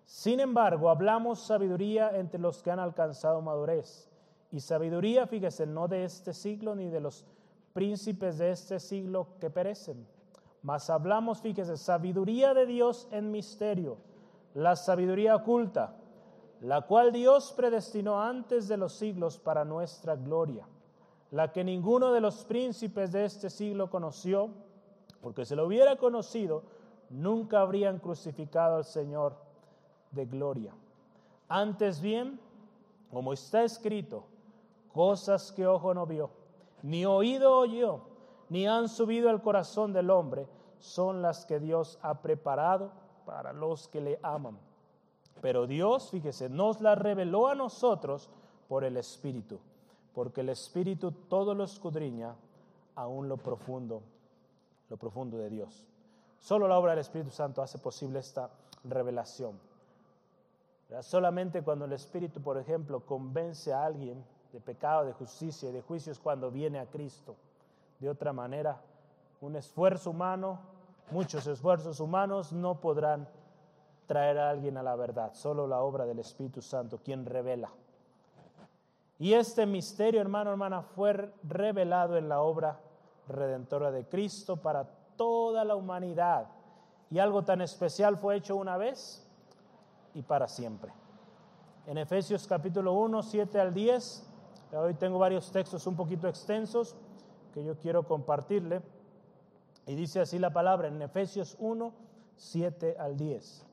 Sin embargo, hablamos sabiduría entre los que han alcanzado madurez. Y sabiduría, fíjese, no de este siglo ni de los príncipes de este siglo que perecen. Mas hablamos, fíjese, sabiduría de Dios en misterio, la sabiduría oculta, la cual Dios predestinó antes de los siglos para nuestra gloria, la que ninguno de los príncipes de este siglo conoció, porque si lo hubiera conocido, nunca habrían crucificado al Señor de gloria. Antes bien, como está escrito, cosas que ojo no vio, ni oído oyó, ni han subido al corazón del hombre, son las que Dios ha preparado para los que le aman. Pero Dios, fíjese, nos las reveló a nosotros por el Espíritu, porque el Espíritu todo lo escudriña, aún lo profundo, lo profundo de Dios. Solo la obra del Espíritu Santo hace posible esta revelación. Solamente cuando el Espíritu, por ejemplo, convence a alguien de pecado, de justicia y de juicio es cuando viene a Cristo. De otra manera, un esfuerzo humano, muchos esfuerzos humanos no podrán traer a alguien a la verdad. Solo la obra del Espíritu Santo, quien revela. Y este misterio, hermano, hermana, fue revelado en la obra redentora de Cristo para toda la humanidad. Y algo tan especial fue hecho una vez y para siempre. En Efesios capítulo 1, 7 al 10, hoy tengo varios textos un poquito extensos que yo quiero compartirle. Y dice así la palabra en Efesios 1, 7 al 10.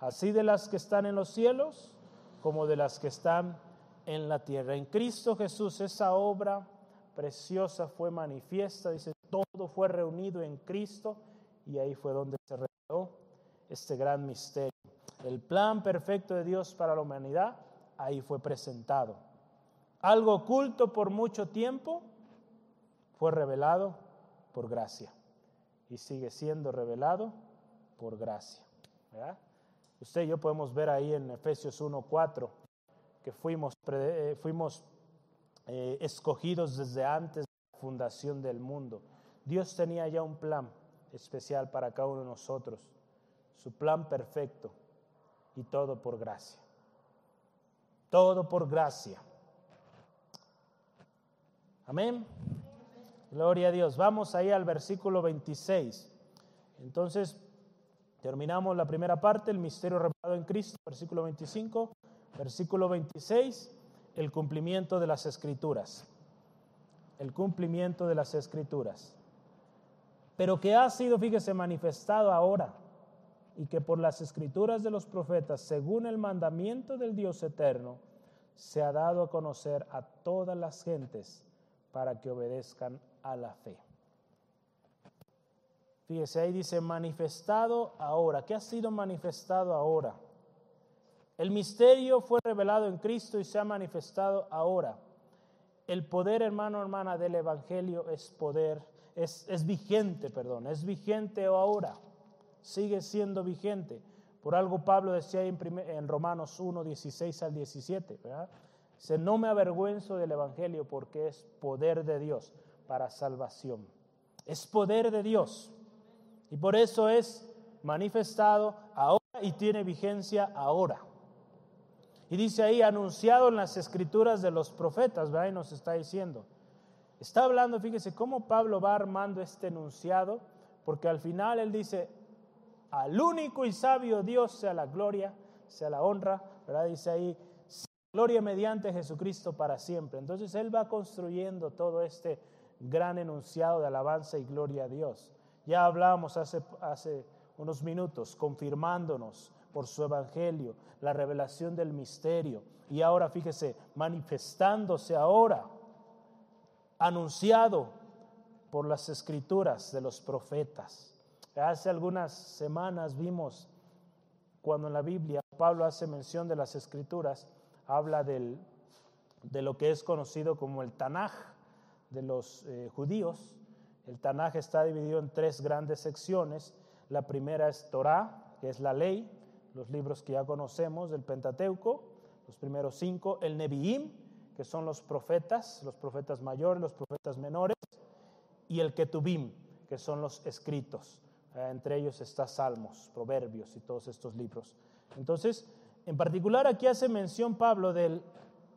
así de las que están en los cielos como de las que están en la tierra. En Cristo Jesús esa obra preciosa fue manifiesta, dice, todo fue reunido en Cristo y ahí fue donde se reveló este gran misterio. El plan perfecto de Dios para la humanidad ahí fue presentado. Algo oculto por mucho tiempo fue revelado por gracia y sigue siendo revelado por gracia. Usted y yo podemos ver ahí en Efesios 1.4 que fuimos, eh, fuimos eh, escogidos desde antes de la fundación del mundo. Dios tenía ya un plan especial para cada uno de nosotros su plan perfecto y todo por gracia. Todo por gracia. Amén. Gloria a Dios. Vamos ahí al versículo 26. Entonces, terminamos la primera parte, el misterio revelado en Cristo, versículo 25, versículo 26, el cumplimiento de las escrituras. El cumplimiento de las escrituras. Pero que ha sido, fíjese, manifestado ahora y que por las escrituras de los profetas, según el mandamiento del Dios eterno, se ha dado a conocer a todas las gentes para que obedezcan a la fe. Fíjese, ahí dice manifestado ahora. ¿Qué ha sido manifestado ahora? El misterio fue revelado en Cristo y se ha manifestado ahora. El poder, hermano, hermana, del Evangelio es poder, es, es vigente, perdón, es vigente ahora sigue siendo vigente. Por algo Pablo decía en, en Romanos 1, 16 al 17, ¿verdad? Dice, no me avergüenzo del Evangelio porque es poder de Dios para salvación. Es poder de Dios. Y por eso es manifestado ahora y tiene vigencia ahora. Y dice ahí, anunciado en las escrituras de los profetas, ¿verdad? Y nos está diciendo. Está hablando, fíjese, cómo Pablo va armando este enunciado, porque al final él dice, al único y sabio Dios sea la gloria, sea la honra, ¿verdad? Dice ahí, gloria mediante Jesucristo para siempre. Entonces Él va construyendo todo este gran enunciado de alabanza y gloria a Dios. Ya hablábamos hace, hace unos minutos, confirmándonos por su evangelio, la revelación del misterio. Y ahora fíjese, manifestándose ahora, anunciado por las escrituras de los profetas. Hace algunas semanas vimos cuando en la Biblia Pablo hace mención de las escrituras, habla del, de lo que es conocido como el Tanaj de los eh, judíos. El Tanaj está dividido en tres grandes secciones. La primera es Torah, que es la ley, los libros que ya conocemos del Pentateuco, los primeros cinco. El Neviim, que son los profetas, los profetas mayores, los profetas menores. Y el Ketubim, que son los escritos. Eh, entre ellos está Salmos, Proverbios y todos estos libros. Entonces, en particular aquí hace mención Pablo del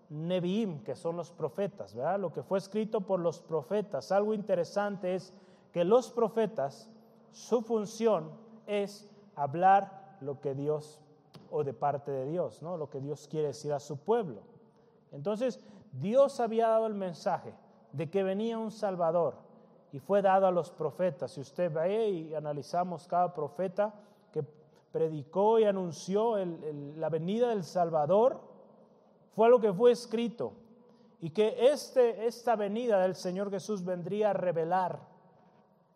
Neviim, que son los profetas, ¿verdad? Lo que fue escrito por los profetas. Algo interesante es que los profetas, su función es hablar lo que Dios, o de parte de Dios, ¿no? Lo que Dios quiere decir a su pueblo. Entonces, Dios había dado el mensaje de que venía un Salvador, y fue dado a los profetas. Si usted ve y analizamos cada profeta que predicó y anunció la venida del Salvador, fue lo que fue escrito. Y que este, esta venida del Señor Jesús vendría a revelar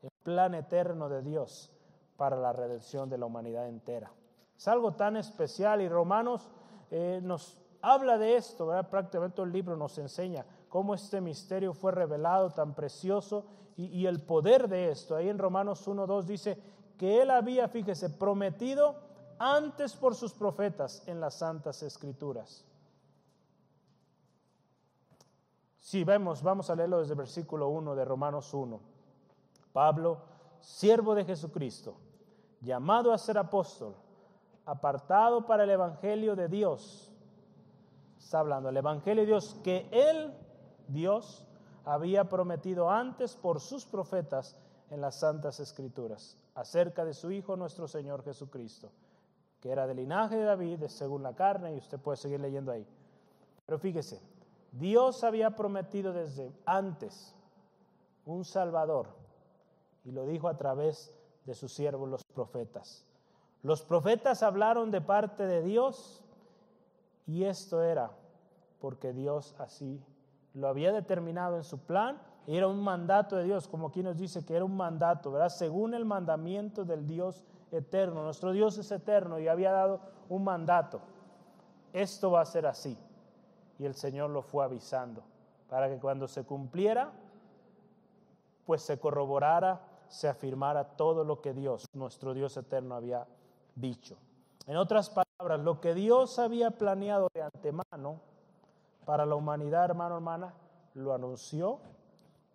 el plan eterno de Dios para la redención de la humanidad entera. Es algo tan especial y Romanos eh, nos habla de esto, prácticamente el libro nos enseña cómo este misterio fue revelado tan precioso y, el poder de esto. Ahí en Romanos 1.2 dice que él había, fíjese, prometido antes por sus profetas en las santas escrituras. Si vemos, vamos a leerlo desde el versículo 1 de Romanos 1. Pablo, siervo de Jesucristo, llamado a ser apóstol, apartado para el Evangelio de Dios. Está hablando, el Evangelio de Dios que Él, Dios, había prometido antes por sus profetas en las santas escrituras acerca de su Hijo nuestro Señor Jesucristo, que era del linaje de David, según la carne, y usted puede seguir leyendo ahí. Pero fíjese, Dios había prometido desde antes un Salvador, y lo dijo a través de sus siervos los profetas. Los profetas hablaron de parte de Dios, y esto era porque Dios así lo había determinado en su plan era un mandato de Dios, como aquí nos dice que era un mandato, ¿verdad? Según el mandamiento del Dios eterno. Nuestro Dios es eterno y había dado un mandato. Esto va a ser así. Y el Señor lo fue avisando para que cuando se cumpliera, pues se corroborara, se afirmara todo lo que Dios, nuestro Dios eterno, había dicho. En otras palabras, lo que Dios había planeado de antemano, para la humanidad, hermano, hermana, lo anunció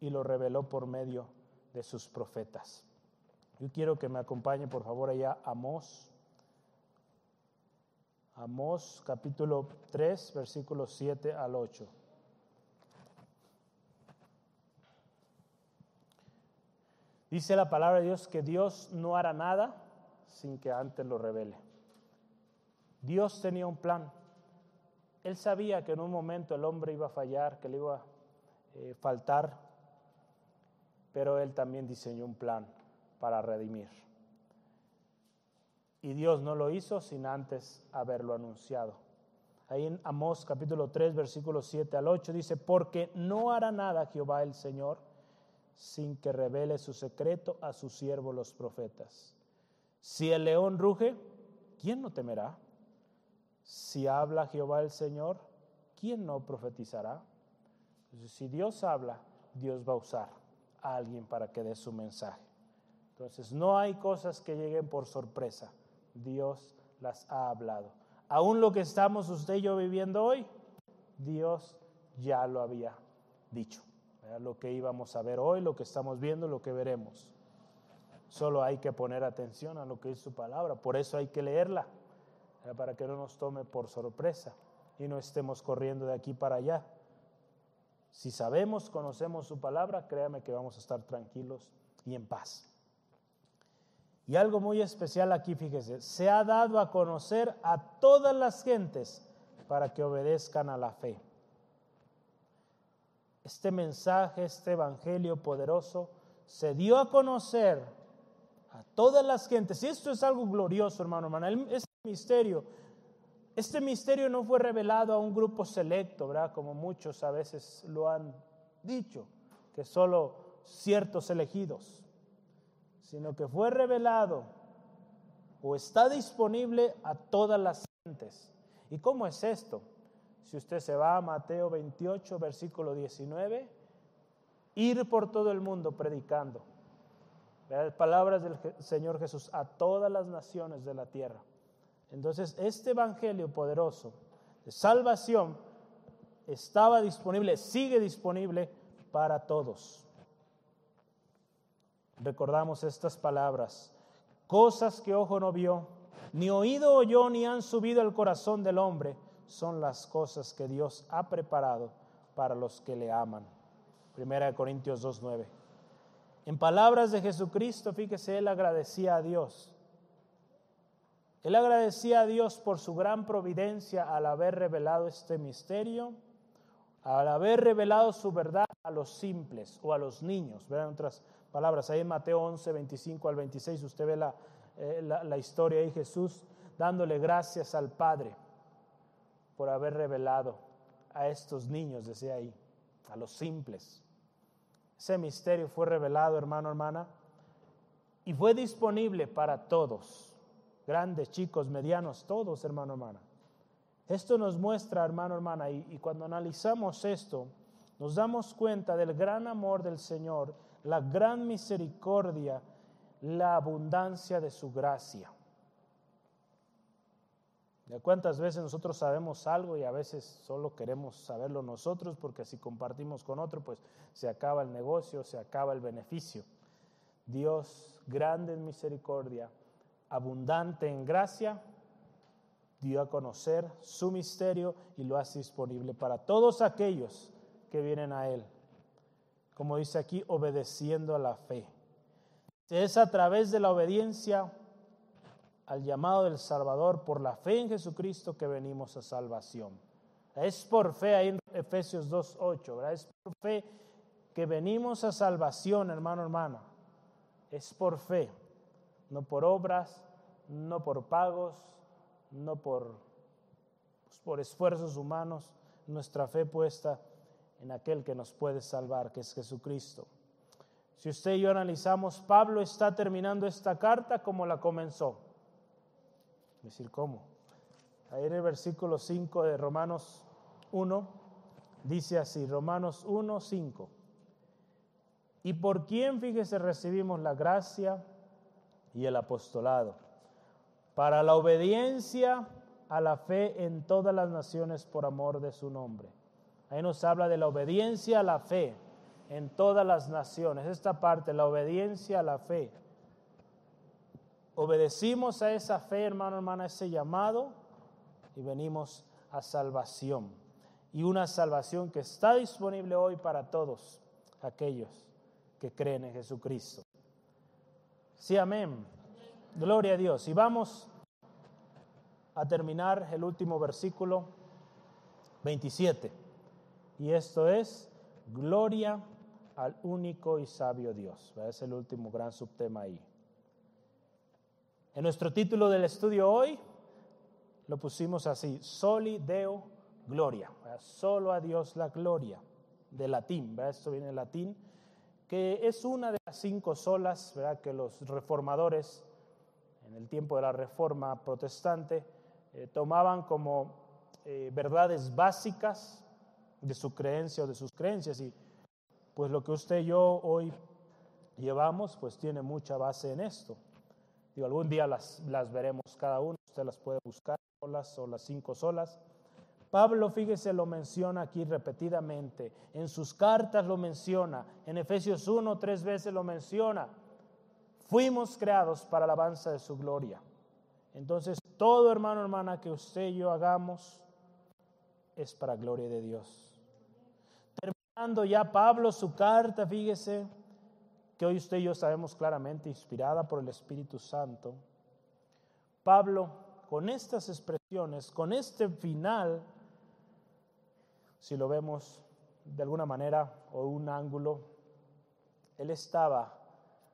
y lo reveló por medio de sus profetas. Yo quiero que me acompañe, por favor, allá a Amós. Amós capítulo 3, versículos 7 al 8. Dice la palabra de Dios que Dios no hará nada sin que antes lo revele. Dios tenía un plan. Él sabía que en un momento el hombre iba a fallar, que le iba a eh, faltar, pero Él también diseñó un plan para redimir. Y Dios no lo hizo sin antes haberlo anunciado. Ahí en Amós capítulo 3, versículos 7 al 8 dice, porque no hará nada Jehová el Señor sin que revele su secreto a sus siervos los profetas. Si el león ruge, ¿quién no temerá? Si habla Jehová el Señor, ¿quién no profetizará? si Dios habla, Dios va a usar a alguien para que dé su mensaje. Entonces, no hay cosas que lleguen por sorpresa. Dios las ha hablado. Aún lo que estamos usted y yo viviendo hoy, Dios ya lo había dicho. Lo que íbamos a ver hoy, lo que estamos viendo, lo que veremos. Solo hay que poner atención a lo que es su palabra. Por eso hay que leerla para que no nos tome por sorpresa y no estemos corriendo de aquí para allá. Si sabemos, conocemos su palabra, créame que vamos a estar tranquilos y en paz. Y algo muy especial aquí, fíjese, se ha dado a conocer a todas las gentes para que obedezcan a la fe. Este mensaje, este evangelio poderoso, se dio a conocer a todas las gentes. Y esto es algo glorioso, hermano, hermana. Este misterio, este misterio no fue revelado a un grupo selecto, ¿verdad? Como muchos a veces lo han dicho, que solo ciertos elegidos, sino que fue revelado o está disponible a todas las gentes. ¿Y cómo es esto? Si usted se va a Mateo 28, versículo 19, ir por todo el mundo predicando. Palabras del Señor Jesús a todas las naciones de la tierra. Entonces, este evangelio poderoso de salvación estaba disponible, sigue disponible para todos. Recordamos estas palabras, cosas que ojo no vio, ni oído oyó, ni han subido al corazón del hombre, son las cosas que Dios ha preparado para los que le aman. Primera de Corintios 2.9. En palabras de Jesucristo, fíjese, él agradecía a Dios él agradecía a Dios por su gran providencia al haber revelado este misterio, al haber revelado su verdad a los simples o a los niños. Vean otras palabras, ahí en Mateo 11, 25 al 26, usted ve la, eh, la, la historia ahí, Jesús dándole gracias al Padre por haber revelado a estos niños, decía ahí, a los simples. Ese misterio fue revelado, hermano, hermana, y fue disponible para todos grandes, chicos, medianos, todos, hermano, hermana. Esto nos muestra, hermano, hermana, y, cuando analizamos esto, nos damos cuenta del gran amor del Señor, la gran misericordia, la abundancia de su gracia. ¿De cuántas veces nosotros sabemos algo y a veces solo queremos saberlo nosotros porque si compartimos con otro, pues se acaba el negocio, se acaba el beneficio? Dios, grande en misericordia, abundante en gracia, dio a conocer su misterio y lo hace disponible para todos aquellos que vienen a Él. Como dice aquí, obedeciendo a la fe. Es a través de la obediencia al llamado del Salvador por la fe en Jesucristo que venimos a salvación. Es por fe, ahí en Efesios 2.8, es por fe que venimos a salvación, hermano, hermana. Es por fe no por obras, no por pagos, no por, pues, por esfuerzos humanos, nuestra fe puesta en aquel que nos puede salvar, que es Jesucristo. Si usted y yo analizamos, Pablo está terminando esta carta como la comenzó. Es decir, ¿cómo? Ahí en el versículo 5 de Romanos 1, dice así, Romanos 1, 5. ¿Y por quién, fíjese, recibimos la gracia y el apostolado, para la obediencia a la fe en todas las naciones por amor de su nombre. Ahí nos habla de la obediencia a la fe en todas las naciones. Esta parte, la obediencia a la fe. Obedecimos a esa fe, hermano, hermana, ese llamado y venimos a salvación. Y una salvación que está disponible hoy para todos aquellos que creen en Jesucristo. Sí, amén. Gloria a Dios. Y vamos a terminar el último versículo 27. Y esto es, gloria al único y sabio Dios. Es el último gran subtema ahí. En nuestro título del estudio hoy lo pusimos así, Soli Deo Gloria, solo a Dios la gloria, de latín, esto viene de latín, que es una de las cinco solas ¿verdad? que los reformadores en el tiempo de la reforma protestante eh, tomaban como eh, verdades básicas de su creencia o de sus creencias. Y pues lo que usted y yo hoy llevamos, pues tiene mucha base en esto. Digo, algún día las, las veremos cada uno, usted las puede buscar, solas o las cinco solas. Pablo, fíjese, lo menciona aquí repetidamente. En sus cartas lo menciona. En Efesios 1, tres veces lo menciona. Fuimos creados para la alabanza de su gloria. Entonces, todo hermano, hermana, que usted y yo hagamos es para gloria de Dios. Ya Pablo su carta, fíjese, que hoy usted y yo sabemos claramente, inspirada por el Espíritu Santo. Pablo, con estas expresiones, con este final, si lo vemos de alguna manera o un ángulo, él estaba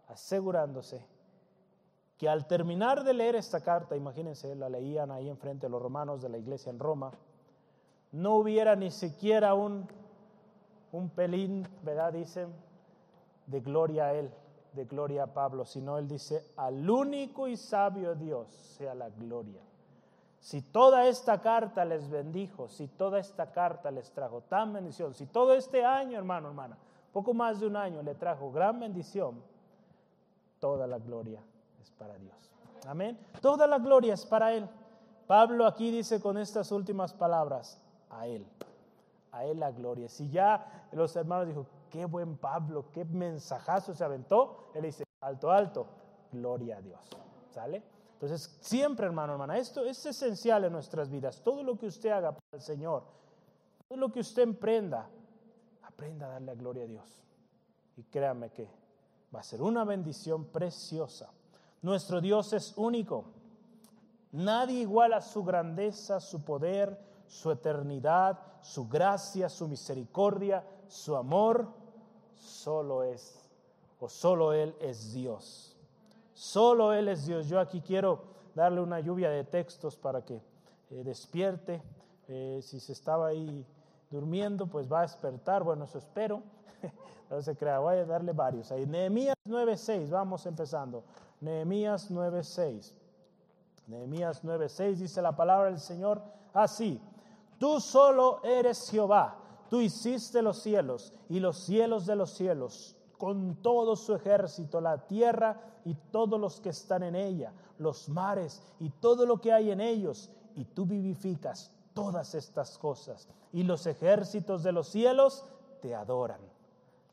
asegurándose que al terminar de leer esta carta, imagínense, la leían ahí enfrente los romanos de la iglesia en Roma, no hubiera ni siquiera un, un pelín, ¿verdad? Dicen, de gloria a Él, de gloria a Pablo, sino Él dice, al único y sabio Dios sea la gloria. Si toda esta carta les bendijo, si toda esta carta les trajo tan bendición, si todo este año, hermano, hermana, poco más de un año le trajo gran bendición, toda la gloria es para Dios. Amén. Toda la gloria es para Él. Pablo aquí dice con estas últimas palabras, a Él, a Él la gloria. Si ya los hermanos dijo, qué buen Pablo, qué mensajazo se aventó, Él dice, alto, alto, gloria a Dios. ¿Sale? Entonces, siempre, hermano, hermana, esto es esencial en nuestras vidas. Todo lo que usted haga para el Señor, todo lo que usted emprenda, aprenda a darle gloria a Dios. Y créame que va a ser una bendición preciosa. Nuestro Dios es único. Nadie iguala su grandeza, su poder, su eternidad, su gracia, su misericordia, su amor. Solo es, o solo Él es Dios. Solo Él es Dios. Yo aquí quiero darle una lluvia de textos para que eh, despierte. Eh, si se estaba ahí durmiendo, pues va a despertar. Bueno, eso espero. no se crea, voy a darle varios. Ahí, Nehemías 9.6, vamos empezando. Nehemías 9.6. Nehemías 9.6 dice la palabra del Señor así. Tú solo eres Jehová. Tú hiciste los cielos y los cielos de los cielos con todo su ejército, la tierra y todos los que están en ella, los mares y todo lo que hay en ellos, y tú vivificas todas estas cosas, y los ejércitos de los cielos te adoran.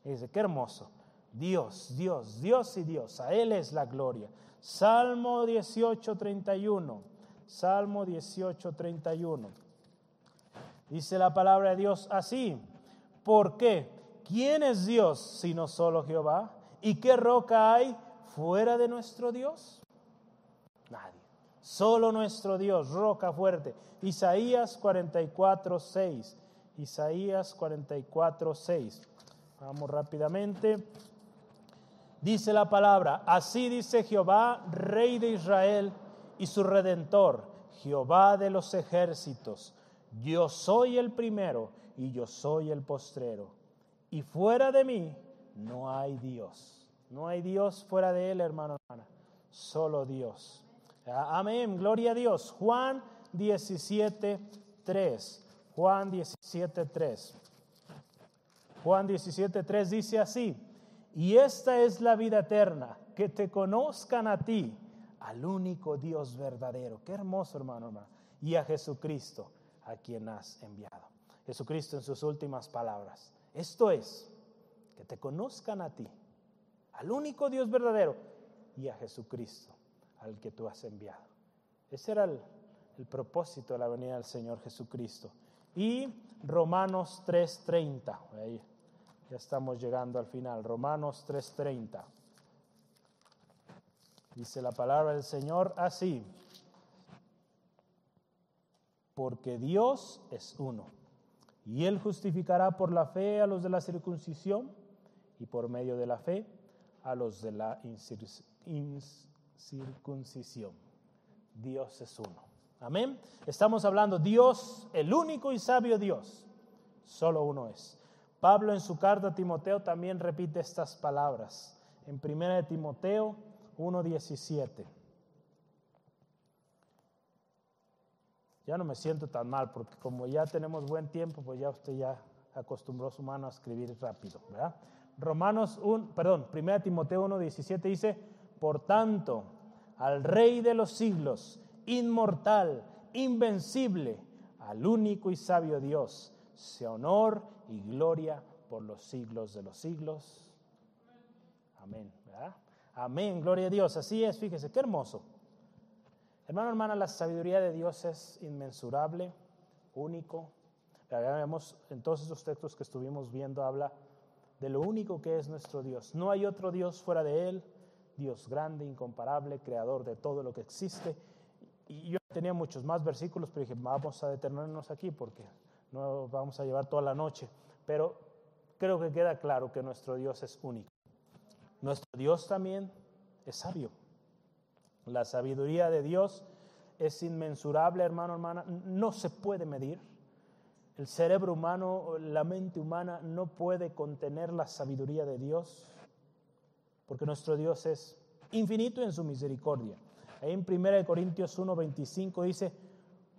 dice, qué hermoso. Dios, Dios, Dios y Dios, a Él es la gloria. Salmo 18, 31. Salmo 18, 31. Dice la palabra de Dios así. ¿Por qué? ¿quién es Dios sino solo Jehová? ¿Y qué roca hay fuera de nuestro Dios? Nadie. Solo nuestro Dios, roca fuerte. Isaías 44, 6. Isaías 44, 6. Vamos rápidamente. Dice la palabra, así dice Jehová, Rey de Israel y su Redentor, Jehová de los ejércitos. Yo soy el primero y yo soy el postrero y fuera de mí no hay Dios. No hay Dios fuera de él, hermano, hermana. Solo Dios. Amén. Gloria a Dios. Juan 17, 3. Juan 17, 3. Juan 17, 3 dice así. Y esta es la vida eterna, que te conozcan a ti, al único Dios verdadero. Qué hermoso, hermano, hermano. Y a Jesucristo, a quien has enviado. Jesucristo en sus últimas palabras. Esto es, que te conozcan a ti, al único Dios verdadero, y a Jesucristo, al que tú has enviado. Ese era el, propósito de la venida del Señor Jesucristo. Y Romanos 3:30, ya estamos llegando al final, Romanos 3:30. Dice la palabra del Señor así. Porque Dios es uno. Y Él justificará por la fe a los de la circuncisión y por medio de la fe a los de la incircuncisión. Dios es uno. Amén. Estamos hablando Dios, el único y sabio Dios. Solo uno es. Pablo en su carta a Timoteo también repite estas palabras. En 1 Timoteo 1.17. Ya no me siento tan mal porque como ya tenemos buen tiempo, pues ya usted ya acostumbró su mano a escribir rápido, ¿verdad? Romanos 1, perdón, 1 Timoteo 1.17 dice, por tanto, al Rey de los siglos, inmortal, invencible, al único y sabio Dios, sea honor y gloria por los siglos de los siglos. Amén. Amén, gloria a Dios. Así es, fíjese, qué hermoso. Hermano, hermana, la sabiduría de Dios es inmensurable, único. Vemos en todos esos textos que estuvimos viendo, habla de lo único que es nuestro Dios. No hay otro Dios fuera de Él, Dios grande, incomparable, creador de todo lo que existe. Y yo tenía muchos más versículos, pero dije, vamos a detenernos aquí porque no vamos a llevar toda la noche. Pero creo que queda claro que nuestro Dios es único. Nuestro Dios también es sabio. La sabiduría de Dios es inmensurable, hermano, hermana. No se puede medir. El cerebro humano, la mente humana no puede contener la sabiduría de Dios, porque nuestro Dios es infinito en su misericordia. Ahí en 1 Corintios 1:25 dice,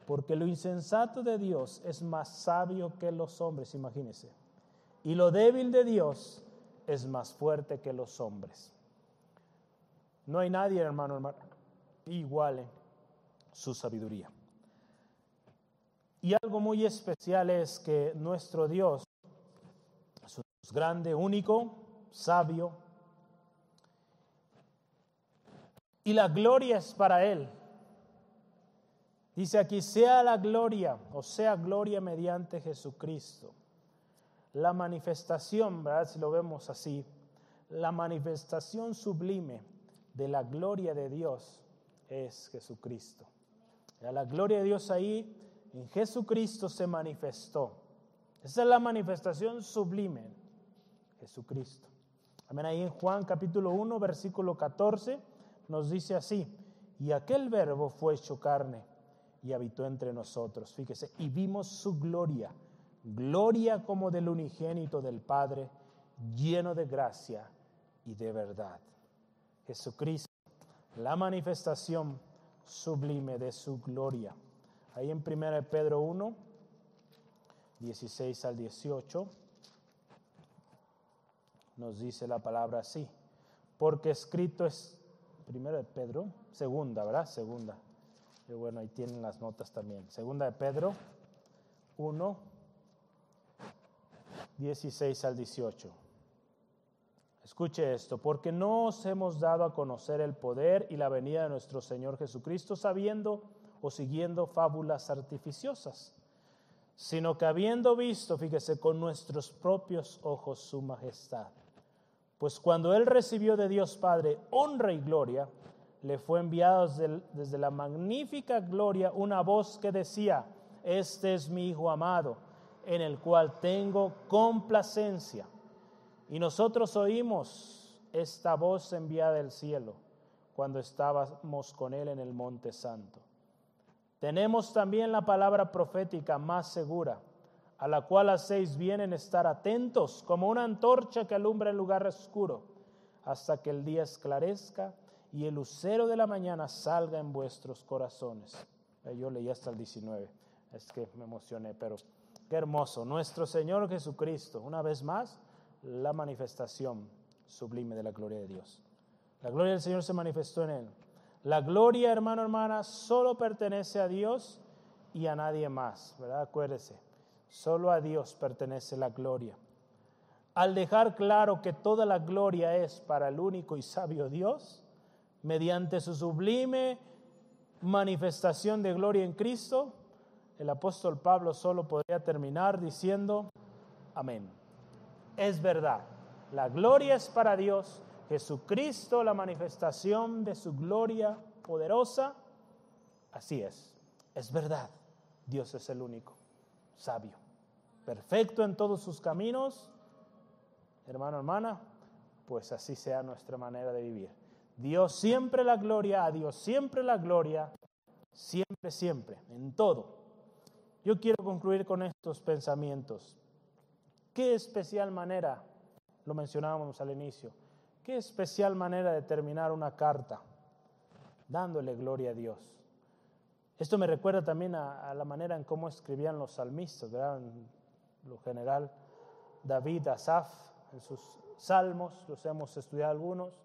porque lo insensato de Dios es más sabio que los hombres, imagínense. Y lo débil de Dios es más fuerte que los hombres. No hay nadie, hermano, hermano, iguale su sabiduría. Y algo muy especial es que nuestro Dios es grande, único, sabio, y la gloria es para Él. Dice aquí, sea la gloria, o sea gloria mediante Jesucristo. La manifestación, ¿verdad? Si lo vemos así, la manifestación sublime de la gloria de Dios es Jesucristo. La gloria de Dios ahí en Jesucristo se manifestó. Esa es la manifestación sublime, Jesucristo. Amén. Ahí en Juan capítulo 1, versículo 14, nos dice así, y aquel verbo fue hecho carne y habitó entre nosotros. Fíjese, y vimos su gloria, gloria como del unigénito del Padre, lleno de gracia y de verdad. Jesucristo, la manifestación sublime de su gloria. Ahí en 1 Pedro 1, 16 al 18, nos dice la palabra así, porque escrito es, primero de Pedro, segunda, ¿verdad? Segunda. Y bueno, ahí tienen las notas también. Segunda de Pedro 1, 16 al 18. Escuche esto, porque no os hemos dado a conocer el poder y la venida de nuestro Señor Jesucristo, sabiendo o siguiendo fábulas artificiosas, sino que habiendo visto, fíjese, con nuestros propios ojos su majestad. Pues cuando él recibió de Dios Padre honra y gloria, le fue enviado desde, desde la magnífica gloria una voz que decía, este es mi Hijo amado, en el cual tengo complacencia. Y nosotros oímos esta voz enviada del cielo cuando estábamos con él en el monte santo. Tenemos también la palabra profética más segura, a la cual hacéis bien en estar atentos como una antorcha que alumbra el lugar oscuro, hasta que el día esclarezca y el lucero de la mañana salga en vuestros corazones. Yo leí hasta el 19, es que me emocioné, pero qué hermoso. Nuestro Señor Jesucristo, una vez más, la manifestación sublime de la gloria de Dios. La gloria del Señor se manifestó en él. La gloria, hermano, hermana, solo pertenece a Dios y a nadie más, ¿verdad? Acuérdese, solo a Dios pertenece la gloria. Al dejar claro que toda la gloria es para el único y sabio Dios, mediante su sublime manifestación de gloria en Cristo, el apóstol Pablo solo podría terminar diciendo, amén. Es verdad, la gloria es para Dios Jesucristo, la manifestación de su gloria poderosa, así es, es verdad. Dios es el único sabio, perfecto en todos sus caminos. Hermano, hermana, pues así sea nuestra manera de vivir. Dios siempre la gloria, a Dios siempre la gloria, siempre, siempre, en todo. Yo quiero concluir con estos pensamientos. Qué especial manera, lo mencionábamos al inicio, qué especial manera de terminar una carta, dándole gloria a Dios. Esto me recuerda también a, la manera en cómo escribían los salmistas, ¿verdad? Lo general, David, Asaf, en sus salmos, los hemos estudiado algunos.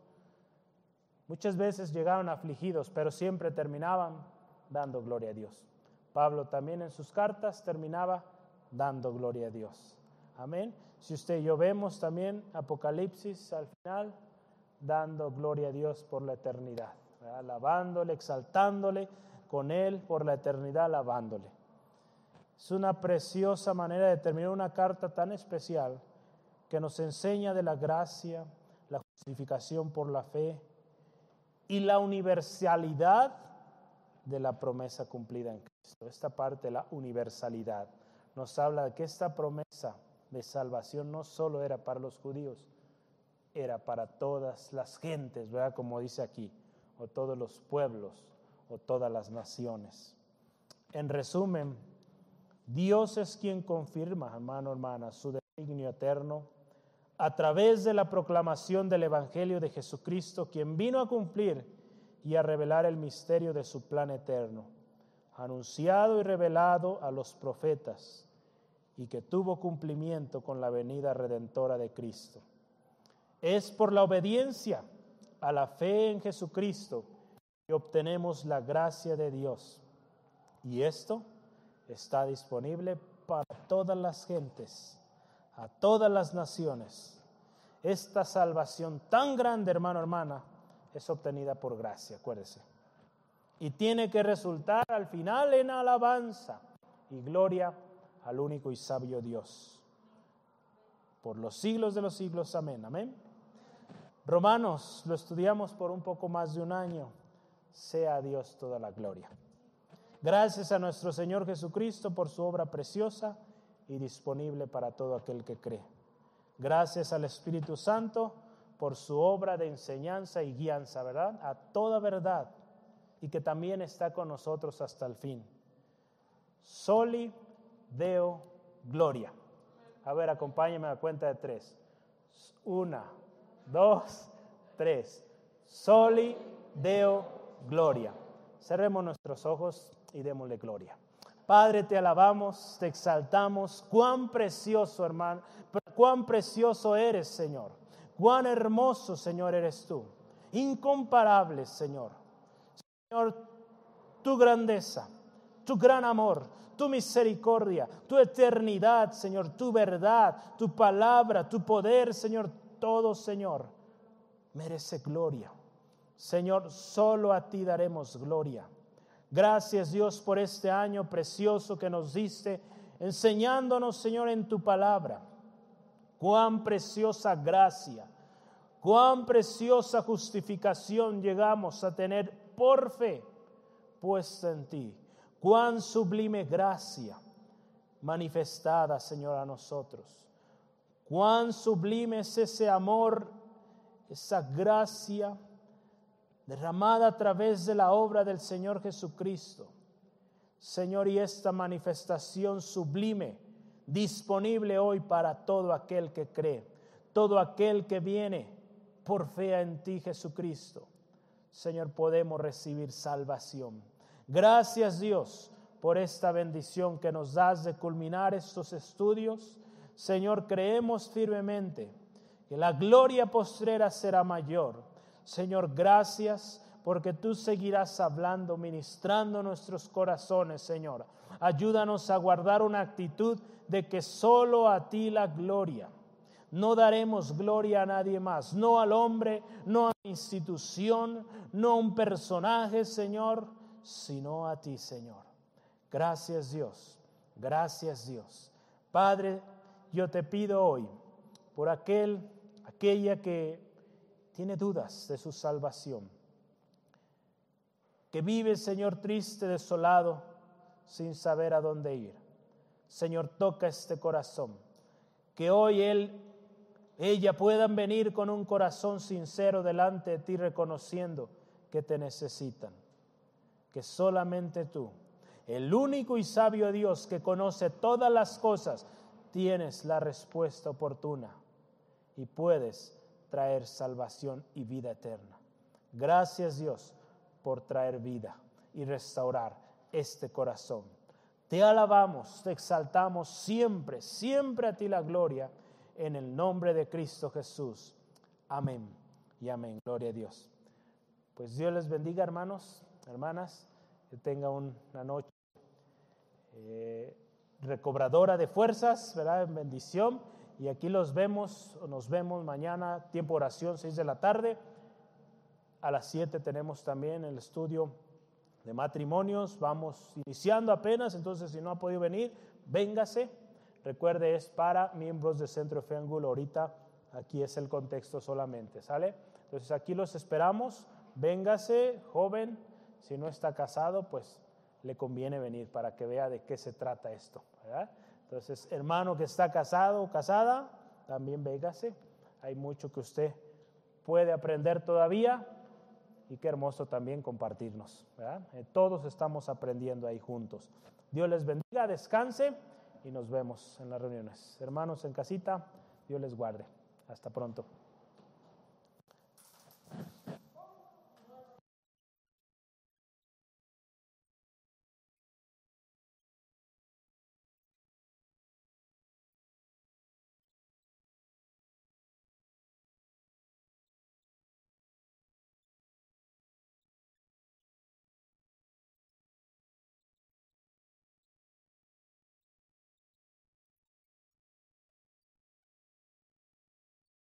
Muchas veces llegaban afligidos, pero siempre terminaban dando gloria a Dios. Pablo también en sus cartas terminaba dando gloria a Dios. Amén. Si usted y yo vemos también Apocalipsis al final, dando gloria a Dios por la eternidad, alabándole, exaltándole con Él por la eternidad, alabándole. Es una preciosa manera de terminar una carta tan especial que nos enseña de la gracia, la justificación por la fe y la universalidad de la promesa cumplida en Cristo. Esta parte, la universalidad, nos habla de que esta promesa de salvación no solo era para los judíos, era para todas las gentes, ¿verdad? Como dice aquí, o todos los pueblos, o todas las naciones. En resumen, Dios es quien confirma, hermano, hermana, su designio eterno a través de la proclamación del Evangelio de Jesucristo, quien vino a cumplir y a revelar el misterio de su plan eterno, anunciado y revelado a los profetas, y que tuvo cumplimiento con la venida redentora de Cristo. Es por la obediencia a la fe en Jesucristo que obtenemos la gracia de Dios. Y esto está disponible para todas las gentes a todas las naciones. Esta salvación tan grande, hermano, hermana, es obtenida por gracia, acuérdese. Y tiene que resultar al final en alabanza y gloria al único y sabio Dios. Por los siglos de los siglos, amén, amén. Romanos, lo estudiamos por un poco más de un año. Sea a Dios toda la gloria. Gracias a nuestro Señor Jesucristo por su obra preciosa y disponible para todo aquel que cree. Gracias al Espíritu Santo por su obra de enseñanza y guianza, ¿verdad? A toda verdad y que también está con nosotros hasta el fin. Soli Deo Gloria. A ver, acompáñeme a cuenta de tres. Una, dos, tres. Soli Deo Gloria. Cerremos nuestros ojos y démosle gloria. Padre, te alabamos, te exaltamos. Cuán precioso, hermano, cuán precioso eres, Señor. Cuán hermoso, Señor, eres tú. Incomparable, Señor. Señor, tu grandeza, tu gran amor, tu misericordia, tu eternidad, Señor, tu verdad, tu palabra, tu poder, Señor, todo, Señor, merece gloria. Señor, solo a ti daremos gloria. Gracias Dios por este año precioso que nos diste, enseñándonos, Señor, en tu palabra. Cuán preciosa gracia, cuán preciosa justificación llegamos a tener por fe puesta en ti. Cuán sublime gracia manifestada, Señor, a nosotros. Cuán sublime es ese amor, esa gracia derramada a través de la obra del Señor Jesucristo. Señor, y esta manifestación sublime, disponible hoy para todo aquel que cree, todo aquel que viene por fe en ti, Jesucristo. Señor, podemos recibir salvación. Gracias Dios por esta bendición que nos das de culminar estos estudios. Señor, creemos firmemente que la gloria postrera será mayor Señor, gracias porque tú seguirás hablando, ministrando nuestros corazones, Señor. Ayúdanos a guardar una actitud de que solo a ti la gloria. No daremos gloria a nadie más, no al hombre, no a la institución, no a un personaje, Señor, sino a ti, Señor. Gracias Dios, gracias Dios. Padre, yo te pido hoy por aquel, aquella que tiene dudas de su salvación, que vive, Señor, triste, desolado, sin saber a dónde ir. Señor, toca este corazón. Que hoy él, ella puedan venir con un corazón sincero delante de ti reconociendo que te necesitan. Que solamente tú, el único y sabio Dios que conoce todas las cosas, tienes la respuesta oportuna y puedes traer salvación y vida eterna. Gracias Dios por traer vida y restaurar este corazón. Te alabamos, te exaltamos siempre, siempre a ti la gloria, en el nombre de Cristo Jesús. Amén y amén. Gloria a Dios. Pues Dios les bendiga, hermanos, hermanas, que tenga una noche eh, recobradora de fuerzas, ¿verdad? bendición. Y aquí los vemos, nos vemos mañana, tiempo oración, 6 de la tarde. A las 7 tenemos también el estudio de matrimonios. Vamos iniciando apenas, entonces si no ha podido venir, véngase. Recuerde, es para miembros de Centro Fe Angulo. Ahorita aquí es el contexto solamente, ¿sale? Entonces aquí los esperamos. Véngase, joven. Si no está casado, pues le conviene venir para que vea de qué se trata esto, ¿verdad? Entonces, hermano que está casado o casada, también véngase. Hay mucho que usted puede aprender todavía y qué hermoso también compartirnos. Eh, todos estamos aprendiendo ahí juntos. Dios les bendiga, descanse y nos vemos en las reuniones. Hermanos en casita, Dios les guarde. Hasta pronto.